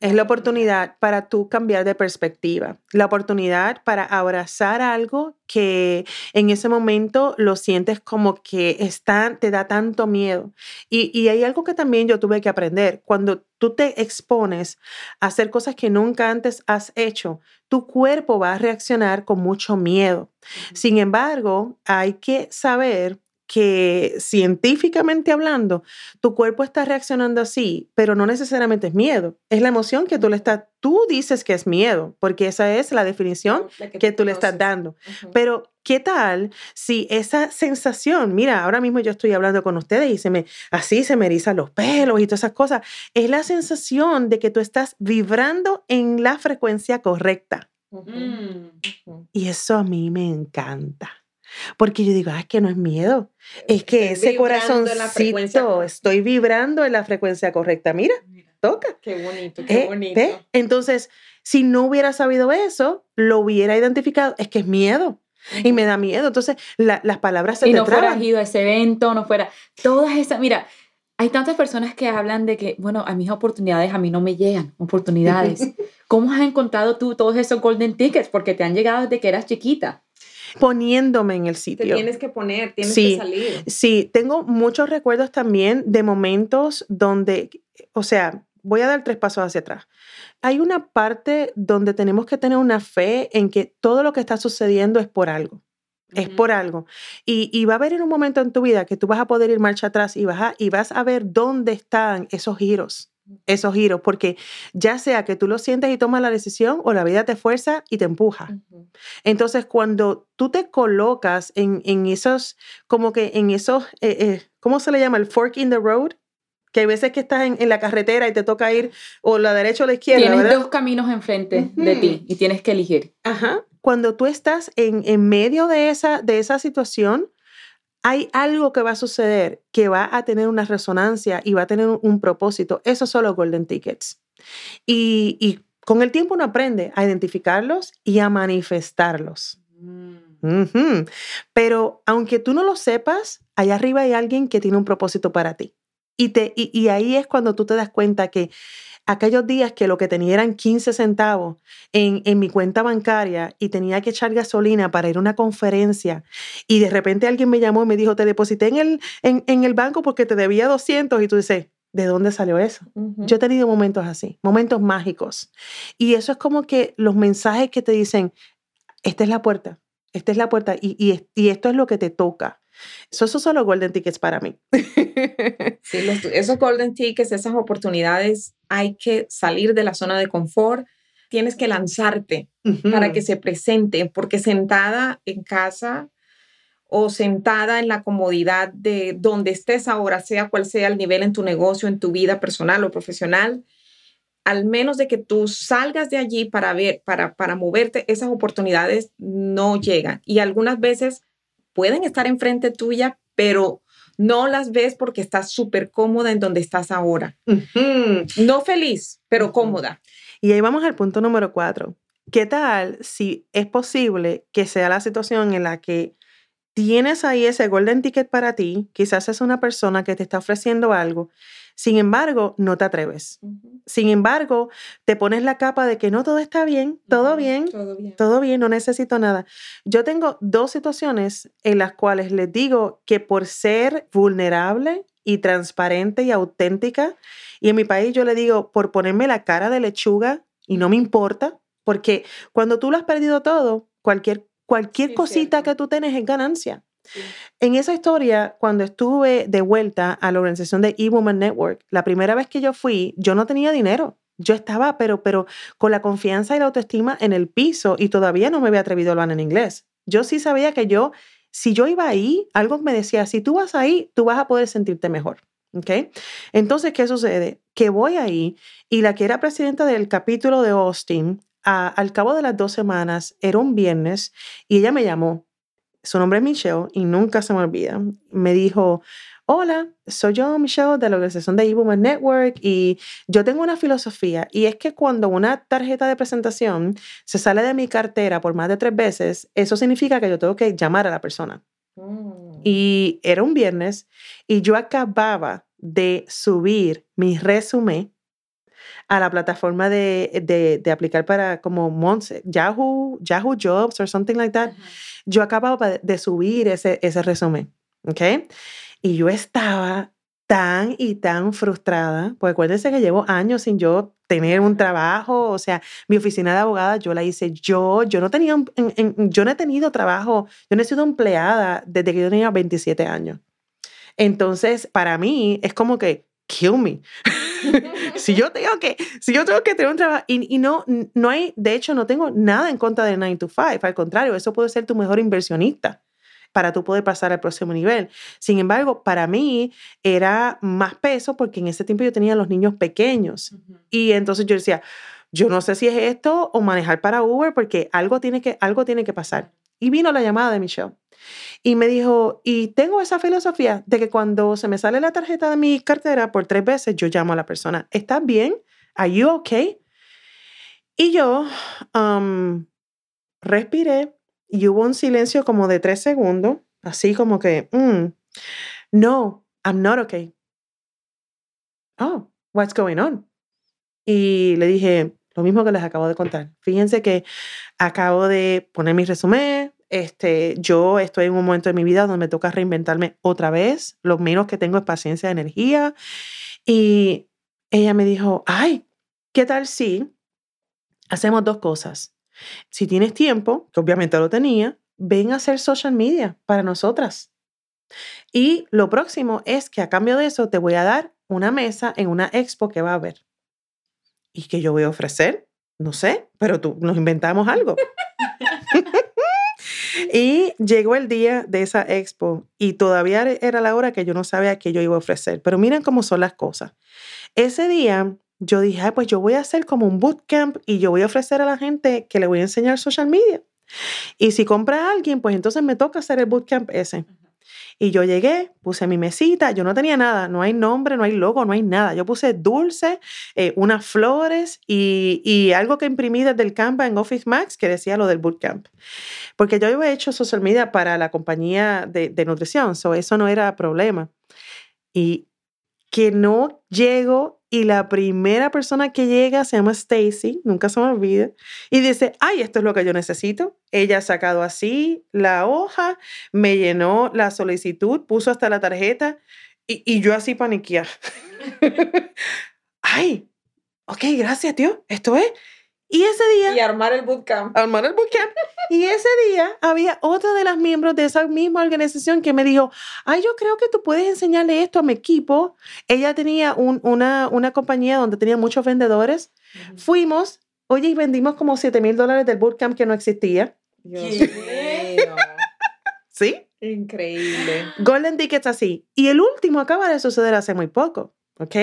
Es la oportunidad para tú cambiar de perspectiva, la oportunidad para abrazar algo que en ese momento lo sientes como que está, te da tanto miedo. Y, y hay algo que también yo tuve que aprender. Cuando tú te expones a hacer cosas que nunca antes has hecho, tu cuerpo va a reaccionar con mucho miedo. Sin embargo, hay que saber que científicamente hablando, tu cuerpo está reaccionando así, pero no necesariamente es miedo. Es la emoción que tú le estás, tú dices que es miedo, porque esa es la definición que, tú le estás dando. Pero, ¿qué tal si esa sensación, mira, ahora mismo yo estoy hablando con ustedes y se me, así se me erizan los pelos y todas esas cosas, es la sensación de que tú estás vibrando en la frecuencia correcta. Y eso a mí me encanta. Porque yo digo, ah, es que no es miedo, es que ese corazoncito, estoy vibrando en la frecuencia correcta. Mira, toca. Qué bonito, qué eh, bonito. Entonces, si no hubiera sabido eso, lo hubiera identificado, es que es miedo. Y me da miedo. Entonces, las palabras se y no fuera ido a ese evento, no fuera. Todas esas. Mira, hay tantas personas que hablan de que, bueno, a mis oportunidades, a mí no me llegan oportunidades. ¿Cómo has encontrado tú todos esos golden tickets? Porque te han llegado desde que eras chiquita poniéndome en el sitio. Te tienes que poner, tienes que salir. Sí, tengo muchos recuerdos también de momentos donde, o sea, voy a dar tres pasos hacia atrás. Hay una parte donde tenemos que tener una fe en que todo lo que está sucediendo es por algo. Es por algo. Y, y, va a haber en un momento en tu vida que tú vas a poder ir marcha atrás y vas a, y vas a ver dónde están esos giros esos giros, porque ya sea que tú lo sientes y tomas la decisión o la vida te fuerza y te empuja. Entonces, cuando tú te colocas en, en, esos, como que en esos, eh, eh, ¿cómo se le llama? El fork in the road. Que hay veces que estás en, en la carretera y te toca ir o la derecha o la izquierda. Tienes dos caminos enfrente de ti y tienes que elegir. Ajá. Cuando tú estás en, en medio de esa, de esa situación, hay algo que va a suceder que va a tener una resonancia y va a tener un, propósito. Esos son los golden tickets. Y, Con el tiempo uno aprende a identificarlos y a manifestarlos. Mm. Pero aunque tú no lo sepas, allá arriba hay alguien que tiene un propósito para ti. Y, te, y ahí es cuando tú te das cuenta que aquellos días que lo que tenía eran 15 centavos en, en, mi cuenta bancaria y tenía que echar gasolina para ir a una conferencia y de repente alguien me llamó y me dijo, te deposité en el, en, en el banco porque te debía 200 y tú dices, ¿de dónde salió eso? Yo he tenido momentos así, momentos mágicos. Y eso es como que los mensajes que te dicen, esta es la puerta, esta es la puerta y, y, y esto es lo que te toca. esos son los golden tickets para mí. Sí, esos golden tickets, esas oportunidades, hay que salir de la zona de confort, tienes que lanzarte para que se presente, porque sentada en casa o sentada en la comodidad de donde estés ahora, sea cual sea el nivel en tu negocio, en tu vida personal o profesional, al menos de que tú salgas de allí para ver, para, para moverte, esas oportunidades no llegan. Y algunas veces pueden estar enfrente tuya, pero no las ves porque estás súper cómoda en donde estás ahora. No feliz, pero cómoda. Y ahí vamos al punto número cuatro. ¿Qué tal si es posible que sea la situación en la que tienes ahí ese golden ticket para ti? Quizás es una persona que te está ofreciendo algo. Sin embargo, no te atreves. Sin embargo, te pones la capa de que no todo está bien, todo bien, todo bien, todo bien, no necesito nada. Yo tengo dos situaciones en las cuales les digo que por ser vulnerable y transparente y auténtica, y en mi país yo le digo por ponerme la cara de lechuga y no me importa, porque cuando tú lo has perdido todo, cualquier, cualquier cosita que tú tienes es ganancia. En esa historia, cuando estuve de vuelta a la organización de E-Woman Network, la primera vez que yo fui, yo no tenía dinero. Yo estaba, pero, pero con la confianza y la autoestima en el piso y todavía no me había atrevido a hablar en inglés. Yo sí sabía que yo, si yo iba ahí, algo me decía, si tú vas ahí, tú vas a poder sentirte mejor. ¿Ok? Entonces, ¿qué sucede? Que voy ahí y la que era presidenta del capítulo de Austin, al cabo de las dos semanas, era un viernes, y ella me llamó su nombre es Michelle y nunca se me olvida. Me dijo, hola, soy yo Michelle de la organización de eWoman Network y yo tengo una filosofía y es que cuando una tarjeta de presentación se sale de mi cartera por más de tres veces, eso significa que yo tengo que llamar a la persona. Mm. Y era un viernes y yo acababa de subir mi resumen a la plataforma de, de, aplicar para como Yahoo, Yahoo Jobs or something like that yo acababa de subir ese, ese resumen, ¿ok? Y yo estaba tan y tan frustrada, porque acuérdense que llevo años sin yo tener un trabajo, o sea, mi oficina de abogada yo la hice yo, yo no tenía, yo no he tenido trabajo, yo no he sido empleada desde que yo tenía 27 años. Entonces, para mí es como que, kill me. si yo tengo que, si yo tengo que tener un trabajo y, y, no, no hay, de hecho, no tengo nada en contra de 9 to 5, al contrario, eso puede ser tu mejor inversionista para tú poder pasar al próximo nivel. Sin embargo, para mí era más peso porque en ese tiempo yo tenía los niños pequeños y entonces yo decía, yo no sé si es esto o manejar para Uber porque algo tiene que, algo tiene que pasar. Y vino la llamada de Michelle. Y me dijo, y tengo esa filosofía de que cuando se me sale la tarjeta de mi cartera por tres veces, yo llamo a la persona, ¿estás bien? ¿Are you okay? Y yo um, respiré y hubo un silencio como de tres segundos, así como que, mm, no, I'm not okay. Oh, what's going on? Y le dije, lo mismo que les acabo de contar. Fíjense que acabo de poner mi resumen. Este, yo estoy en un momento de mi vida donde me toca reinventarme otra vez. Lo menos que tengo es paciencia y energía. Y ella me dijo, ay, ¿qué tal si hacemos dos cosas? Si tienes tiempo, que obviamente lo tenía, ven a hacer social media para nosotras. Y lo próximo es que a cambio de eso te voy a dar una mesa en una expo que va a haber. ¿Y qué yo voy a ofrecer? No sé, pero tú nos inventamos algo. y llegó el día de esa expo y todavía era la hora que yo no sabía qué yo iba a ofrecer. Pero miren cómo son las cosas. Ese día yo dije, pues yo voy a hacer como un bootcamp y yo voy a ofrecer a la gente que le voy a enseñar social media. Y si compra a alguien, pues entonces me toca hacer el bootcamp ese. Y yo llegué, puse mi mesita, yo no tenía nada, no hay nombre, no hay logo, no hay nada. Yo puse dulce, eh, unas flores y, y, algo que imprimí desde el Canva en Office Max que decía lo del bootcamp. Porque yo había hecho social media para la compañía de, de nutrición, so eso no era problema. Y que no llego y la primera persona que llega se llama Stacy, nunca se me olvida, y dice, ay, esto es lo que yo necesito. Ella ha sacado así la hoja, me llenó la solicitud, puso hasta la tarjeta y, y yo así paniqueada. ay, ok, gracias, tío, esto es. Y ese día... Y armar el bootcamp. Armar el bootcamp. y ese día había otra de las miembros de esa misma organización que me dijo, ay, yo creo que tú puedes enseñarle esto a mi equipo. Ella tenía un, una, una compañía donde tenía muchos vendedores. Fuimos, oye, y vendimos como 7 mil dólares del bootcamp que no existía. Dios ¿Sí? Increíble. Golden Tickets así. Y el último acaba de suceder hace muy poco. ¿Ok?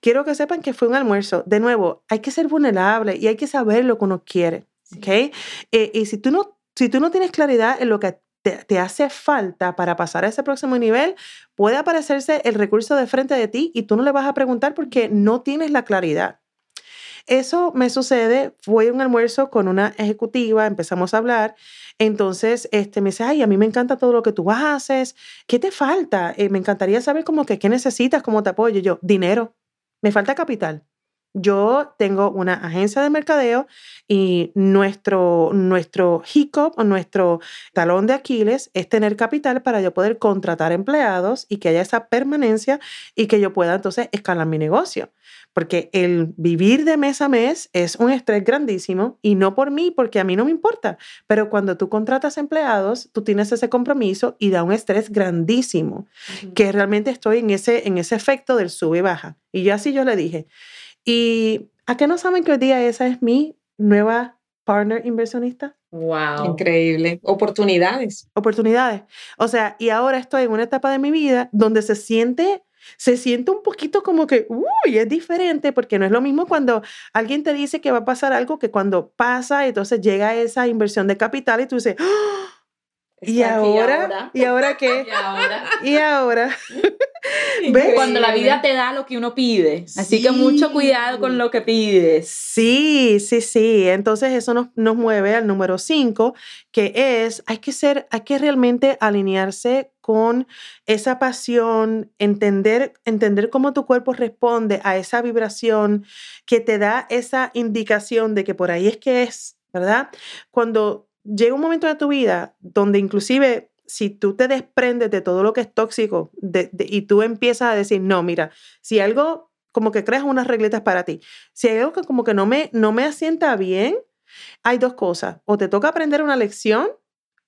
Quiero que sepan que fue un almuerzo. De nuevo, hay que ser vulnerable y hay que saber lo que uno quiere, ¿ok? Eh, y si tú, no, si tú no tienes claridad en lo que te, te, hace falta para pasar a ese próximo nivel, puede aparecerse el recurso de frente de ti y tú no le vas a preguntar porque no tienes la claridad. Eso me sucede, fue un almuerzo con una ejecutiva, empezamos a hablar, entonces este, me dice, ay, a mí me encanta todo lo que tú haces, ¿qué te falta? Eh, me encantaría saber como que qué necesitas, cómo te apoyo. Yo, dinero, me falta capital. Yo tengo una agencia de mercadeo y nuestro, nuestro hiccup o nuestro talón de Aquiles es tener capital para yo poder contratar empleados y que haya esa permanencia y que yo pueda entonces escalar mi negocio porque el vivir de mes a mes es un estrés grandísimo y no por mí, porque a mí no me importa, pero cuando tú contratas empleados, tú tienes ese compromiso y da un estrés grandísimo, uh -huh. que realmente estoy en ese, en ese efecto del sube y baja. Y yo así yo le dije, ¿y a qué no saben que hoy día esa es mi nueva partner inversionista? Wow. Increíble. Oportunidades. Oportunidades. O sea, y ahora estoy en una etapa de mi vida donde se siente se siente un poquito como que, uy, es diferente, porque no es lo mismo cuando alguien te dice que va a pasar algo que cuando pasa, entonces llega esa inversión de capital y tú dices, ¡Oh! ¿Y ahora? ¿Y ahora qué? ¿Y ahora? ¿Y ahora? ¿Ves? Cuando la vida te da lo que uno pide. Así sí. que mucho cuidado con lo que pides. Sí, sí, sí. Entonces eso nos, nos mueve al número 5, que es, hay que ser, hay que realmente alinearse con esa pasión, entender, entender cómo tu cuerpo responde a esa vibración que te da esa indicación de que por ahí es que es, ¿verdad? Cuando llega un momento de tu vida donde inclusive si tú te desprendes de todo lo que es tóxico y tú empiezas a decir, no, mira, si algo como que creas unas regletas para ti, si algo que como que no me, no me asienta bien, hay dos cosas, o te toca aprender una lección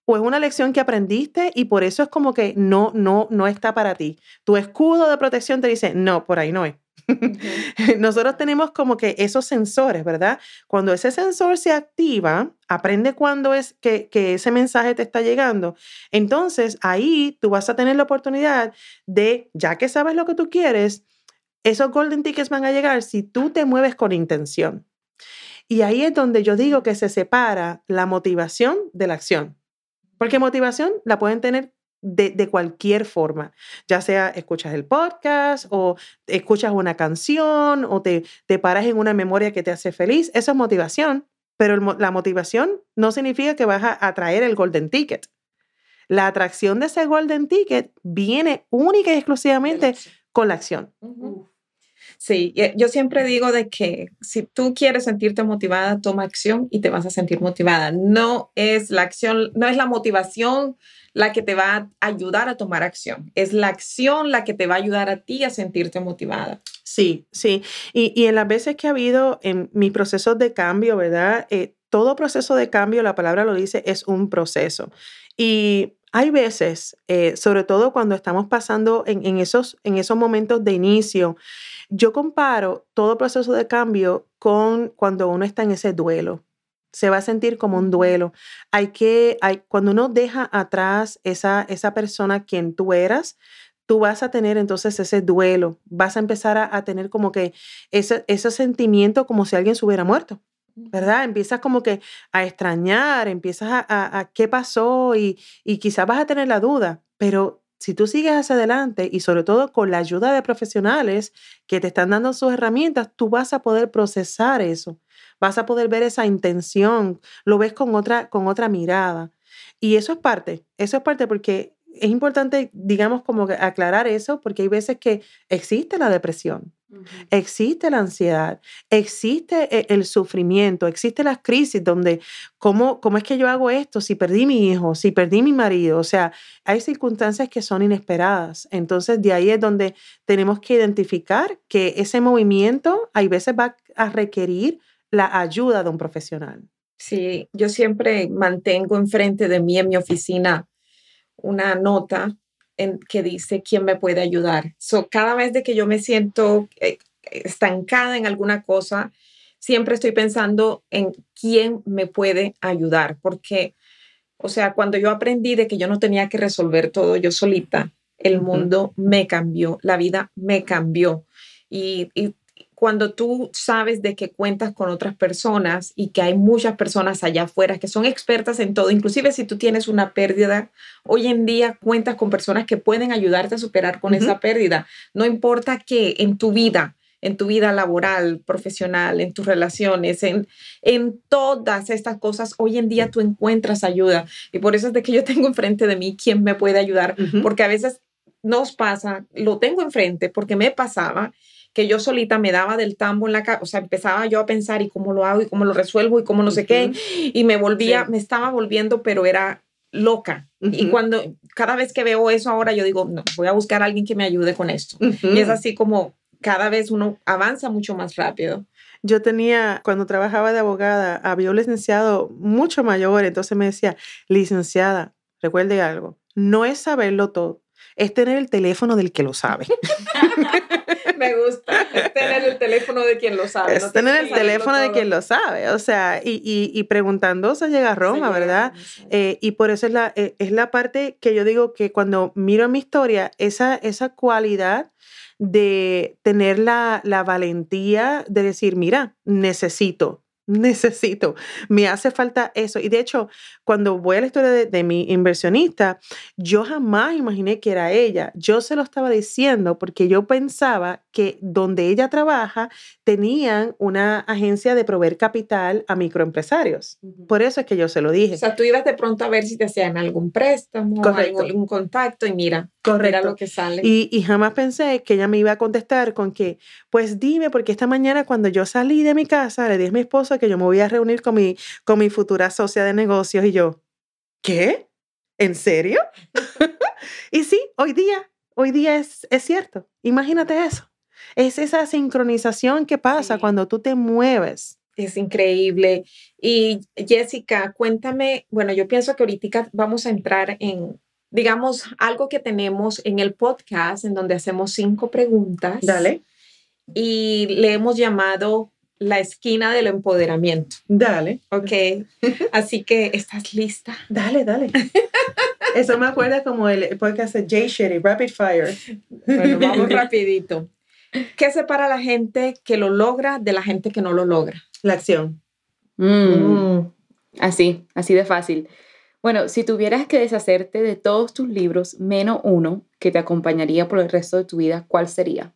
o es una lección que aprendiste y por eso es como que no, no, no está para ti. Tu escudo de protección te dice, no, por ahí no es. Nosotros tenemos como que esos sensores, ¿verdad? Cuando ese sensor se activa, aprende cuándo es que, que, ese mensaje te está llegando. Entonces ahí tú vas a tener la oportunidad de, ya que sabes lo que tú quieres, esos golden tickets van a llegar si tú te mueves con intención. Y ahí es donde yo digo que se separa la motivación de la acción. Porque motivación la pueden tener de, de, cualquier forma, ya sea escuchas el podcast o escuchas una canción o te, te paras en una memoria que te hace feliz, eso es motivación, pero el, la motivación no significa que vas a atraer el golden ticket. La atracción de ese golden ticket viene única y exclusivamente con la acción. Uh -huh. Sí, yo siempre digo de que si tú quieres sentirte motivada, toma acción y te vas a sentir motivada. No es la acción, no es la motivación la que te va a ayudar a tomar acción. Es la acción la que te va a ayudar a ti a sentirte motivada. Sí, sí. Y, y en las veces que ha habido en mis procesos de cambio, ¿verdad? Eh, todo proceso de cambio, la palabra lo dice, es un proceso. Y hay veces, eh, sobre todo cuando estamos pasando en, en, esos, en esos momentos de inicio, yo comparo todo proceso de cambio con cuando uno está en ese duelo. Se va a sentir como un duelo. Hay que, hay, cuando uno deja atrás esa, esa persona quien tú eras, tú vas a tener entonces ese duelo. Vas a empezar a, a tener como que ese, ese sentimiento como si alguien se hubiera muerto. ¿verdad? Empiezas como que a extrañar, empiezas a, a, a qué pasó y, y quizás vas a tener la duda, pero si tú sigues hacia adelante y sobre todo con la ayuda de profesionales que te están dando sus herramientas, tú vas a poder procesar eso, vas a poder ver esa intención, lo ves con otra, con otra mirada. Y eso es parte, eso es parte porque es importante, digamos, como aclarar eso, porque hay veces que existe la depresión, existe la ansiedad, existe e, el sufrimiento, existe las crisis donde, ¿cómo, ¿cómo es que yo hago esto? Si perdí mi hijo, si perdí mi marido, o sea, hay circunstancias que son inesperadas. Entonces, de ahí es donde tenemos que identificar que ese movimiento, hay veces va a requerir la ayuda de un profesional. Sí, yo siempre mantengo enfrente de mí en mi oficina una nota en, que dice quién me puede ayudar. So, cada vez de que yo me siento eh, estancada en alguna cosa, siempre estoy pensando en quién me puede ayudar, porque, o sea, cuando yo aprendí de que yo no tenía que resolver todo yo solita, el mundo me cambió, la vida me cambió. Y, y, cuando tú sabes de que cuentas con otras personas y que hay muchas personas allá afuera que son expertas en todo, inclusive si tú tienes una pérdida, hoy en día cuentas con personas que pueden ayudarte a superar con esa pérdida. No importa que en tu vida, en tu vida laboral, profesional, en tus relaciones, en, en todas estas cosas, hoy en día tú encuentras ayuda. Y por eso es de que yo tengo enfrente de mí quién me puede ayudar, porque a veces nos pasa, lo tengo enfrente porque me pasaba que yo solita me daba del tambo en la casa, o sea, empezaba yo a pensar y cómo lo hago y cómo lo resuelvo y cómo no sé qué, y me volvía, me estaba volviendo, pero era loca. Y cuando, cada vez que veo eso ahora, yo digo, no, voy a buscar a alguien que me ayude con esto. Y es así como cada vez uno avanza mucho más rápido. Yo tenía, cuando trabajaba de abogada, había un licenciado mucho mayor, entonces me decía, licenciada, recuerde algo, no es saberlo todo, es tener el teléfono del que lo sabe. Me gusta. Es tener el teléfono de quien lo sabe. Es tener el teléfono de quien lo sabe. O sea, y, y, y preguntando se llega a Roma, ¿verdad? Eh, y por eso es la, eh, es la parte que yo digo que cuando miro mi historia, esa, esa cualidad de tener la, la valentía de decir, mira, necesito, necesito, me hace falta eso. Y de hecho, cuando voy a la historia de, mi inversionista, yo jamás imaginé que era ella. Yo se lo estaba diciendo porque yo pensaba que donde ella trabaja tenían una agencia de proveer capital a microempresarios. Por eso es que yo se lo dije. O sea, tú ibas de pronto a ver si te hacían algún préstamo, Correcto. algún contacto y mira, Correcto. lo que sale. Y, y jamás pensé que ella me iba a contestar con que, pues dime, porque esta mañana cuando yo salí de mi casa, le dije a mi esposo que yo me voy a reunir con mi, con mi futura socia de negocios y yo, ¿qué? ¿En serio? y sí, hoy día, hoy día es, es cierto. Imagínate eso. Es esa sincronización que pasa cuando tú te mueves. Es increíble. Y Jessica, cuéntame, bueno, yo pienso que ahorita vamos a entrar en, digamos, algo que tenemos en el podcast en donde hacemos cinco preguntas. Dale. Y le hemos llamado la esquina del empoderamiento. Dale. Ok. Así que, ¿estás lista? Dale, dale. Eso me acuerda como el podcast de Jay Shetty, Rapid Fire. Bueno, vamos rapidito. ¿Qué separa a la gente que lo logra de la gente que no lo logra? La acción. Mm. Mm. Así, así de fácil. Bueno, si tuvieras que deshacerte de todos tus libros, menos uno que te acompañaría por el resto de tu vida, ¿cuál sería?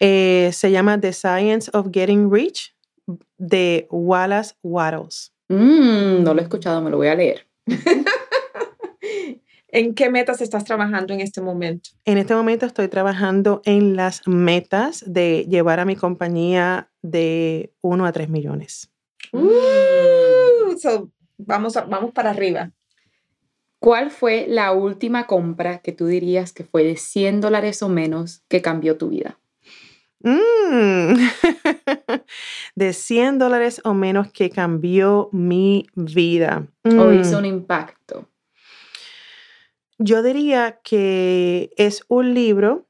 Eh, se llama The Science of Getting Rich de Wallace Wattles. Mm, no lo he escuchado, me lo voy a leer. ¿En qué metas estás trabajando en este momento? En este momento estoy trabajando en las metas de llevar a mi compañía de 1 a 3 millones. Uh, vamos, vamos para arriba. ¿Cuál fue la última compra que tú dirías que fue de 100 dólares o menos que cambió tu vida? Mm. de 100 dólares o menos que cambió mi vida. O hizo mm. un impacto. Yo diría que es un libro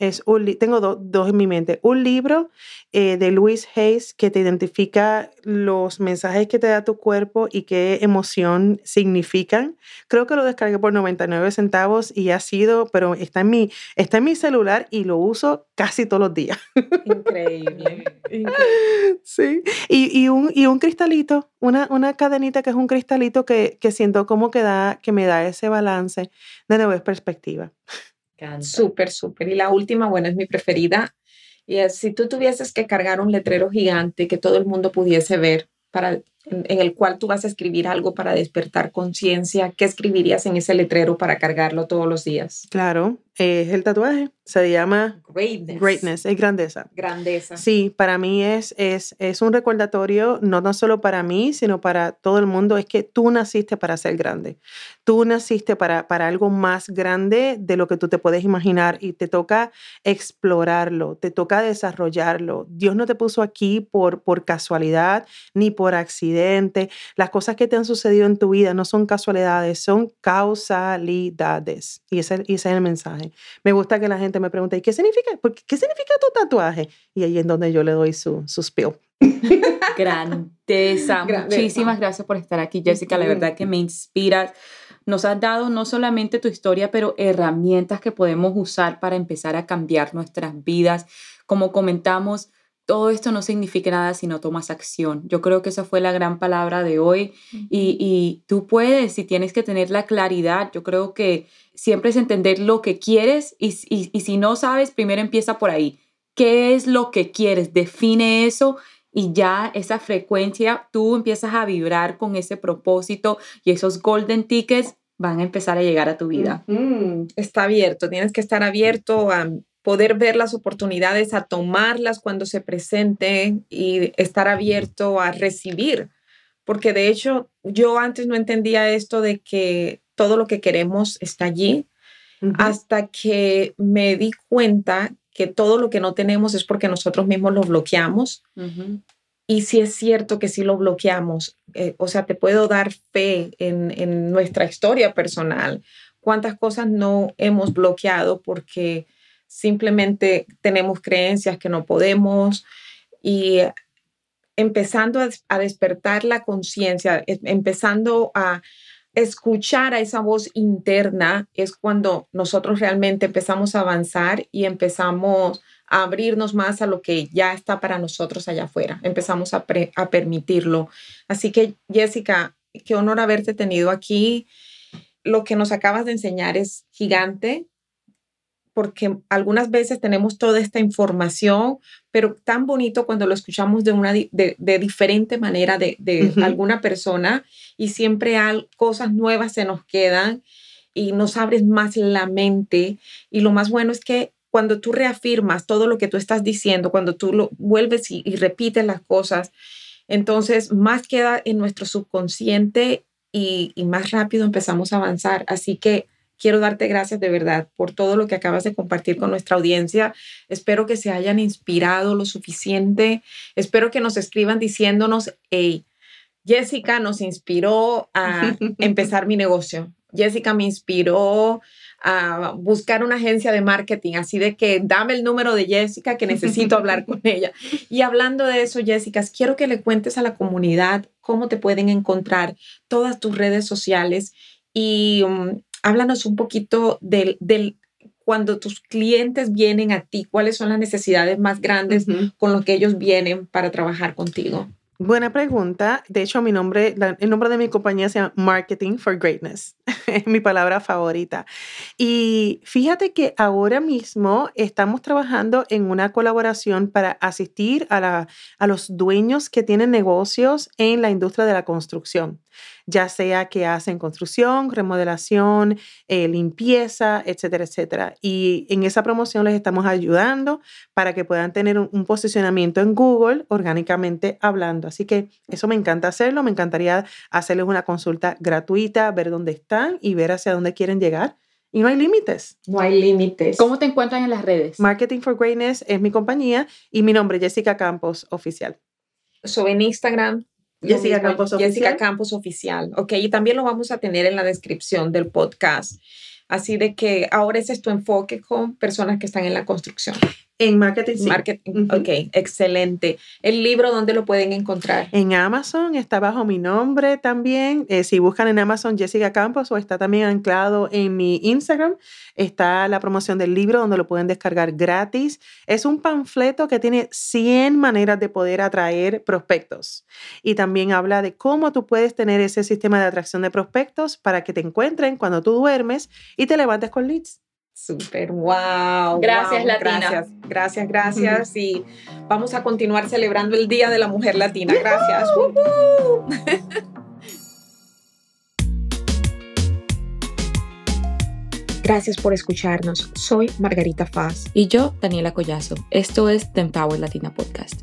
Es un tengo dos en mi mente. Un libro eh, de Louis Hayes que te identifica los mensajes que te da tu cuerpo y qué emoción significan. Creo que lo descargué por 99 centavos y ha sido, pero está en mi, está en mi celular y lo uso casi todos los días. Increíble. Sí. Y, y, un, y un cristalito, una, una cadenita que es un cristalito que, que siento como que, da, que me da ese balance de nueva perspectiva. Súper, súper. Y la última, bueno, es mi preferida. Y es, si tú tuvieses que cargar un letrero gigante que todo el mundo pudiese ver, para, en, el cual tú vas a escribir algo para despertar conciencia, ¿qué escribirías en ese letrero para cargarlo todos los días? Claro, es el tatuaje. Se llama Greatness. Greatness, es grandeza. Grandeza. Sí, para mí es, es, es un recordatorio, no tan solo para mí, sino para todo el mundo, es que tú naciste para ser grande. Tú naciste para, para algo más grande de lo que tú te puedes imaginar y te toca explorarlo, te toca desarrollarlo. Dios no te puso aquí por, por casualidad ni por accidente. Las cosas que te han sucedido en tu vida no son casualidades, son causalidades. Y ese, y ese es el mensaje. Me gusta que la gente me pregunte, ¿y qué significa? ¿Qué significa tu tatuaje? Y ahí es donde yo le doy su, su spill. Grandeza. Muchísimas gracias por estar aquí, Jessica. La verdad que me inspiras. Nos has dado no solamente tu historia, pero herramientas que podemos usar para empezar a cambiar nuestras vidas. Como comentamos, todo esto no significa nada si no tomas acción. Yo creo que esa fue la gran palabra de hoy y, y tú puedes, si tienes que tener la claridad, yo creo que siempre es entender lo que quieres y, y, y si no sabes, primero empieza por ahí. ¿Qué es lo que quieres? Define eso y ya esa frecuencia, tú empiezas a vibrar con ese propósito y esos golden tickets van a empezar a llegar a tu vida. Mm, está abierto, tienes que estar abierto a poder ver las oportunidades, a tomarlas cuando se presenten y estar abierto a recibir. Porque de hecho yo antes no entendía esto de que todo lo que queremos está allí, uh -huh. hasta que me di cuenta que todo lo que no tenemos es porque nosotros mismos lo bloqueamos. Uh -huh. Y si es cierto que sí lo bloqueamos, eh, o sea, te puedo dar fe en, en nuestra historia personal, cuántas cosas no hemos bloqueado porque simplemente tenemos creencias que no podemos y empezando a, despertar la conciencia, empezando a escuchar a esa voz interna es cuando nosotros realmente empezamos a avanzar y empezamos a abrirnos más a lo que ya está para nosotros allá afuera, empezamos a, a permitirlo. Así que Jessica, qué honor haberte tenido aquí. Lo que nos acabas de enseñar es gigante porque algunas veces tenemos toda esta información, pero tan bonito cuando lo escuchamos de una de, de diferente manera de, de uh -huh. alguna persona y siempre hay cosas nuevas se nos quedan y nos abres más la mente y lo más bueno es que cuando tú reafirmas todo lo que tú estás diciendo, cuando tú lo vuelves y, y repites las cosas, entonces más queda en nuestro subconsciente y, y más rápido empezamos a avanzar. Así que Quiero darte gracias de verdad por todo lo que acabas de compartir con nuestra audiencia. Espero que se hayan inspirado lo suficiente. Espero que nos escriban diciéndonos, hey, Jessica nos inspiró a empezar mi negocio. Jessica me inspiró a buscar una agencia de marketing, así de que dame el número de Jessica que necesito hablar con ella. Y hablando de eso, Jessica, quiero que le cuentes a la comunidad cómo te pueden encontrar todas tus redes sociales y um, háblanos un poquito del, del, cuando tus clientes vienen a ti, cuáles son las necesidades más grandes uh -huh. con lo que ellos vienen para trabajar contigo. Buena pregunta. De hecho, mi nombre, la, el nombre de mi compañía se llama Marketing for Greatness. es mi palabra favorita. Y fíjate que ahora mismo estamos trabajando en una colaboración para asistir a, la, a los dueños que tienen negocios en la industria de la construcción ya sea que hacen construcción, remodelación, eh, limpieza, etcétera, etcétera. Y en esa promoción les estamos ayudando para que puedan tener un, un, posicionamiento en Google orgánicamente hablando. Así que eso me encanta hacerlo, me encantaría hacerles una consulta gratuita, ver dónde están y ver hacia dónde quieren llegar. Y no hay límites. No hay límites. ¿Cómo te encuentran en las redes? Marketing for Greatness es mi compañía y mi nombre, Jessica Campos Oficial. So en Instagram, Jessica Campos Jessica Oficial. Campos Oficial. Ok, y también lo vamos a tener en la descripción del podcast. Así de que ahora ese es tu enfoque con personas que están en la construcción. En marketing, sí. Marketing, ok, excelente. ¿El libro dónde lo pueden encontrar? En Amazon, está bajo mi nombre también. Eh, si buscan en Amazon Jessica Campos o está también anclado en mi Instagram, está la promoción del libro donde lo pueden descargar gratis. Es un panfleto que tiene 100 maneras de poder atraer prospectos y también habla de cómo tú puedes tener ese sistema de atracción de prospectos para que te encuentren cuando tú duermes y te levantes con leads. Súper, wow. Gracias, Latina. Gracias, gracias, gracias. Y vamos a continuar celebrando el Día de la Mujer Latina. Gracias. Gracias por escucharnos. Soy Margarita Faz. Y yo, Daniela Collazo. Esto es The Empower Latina Podcast.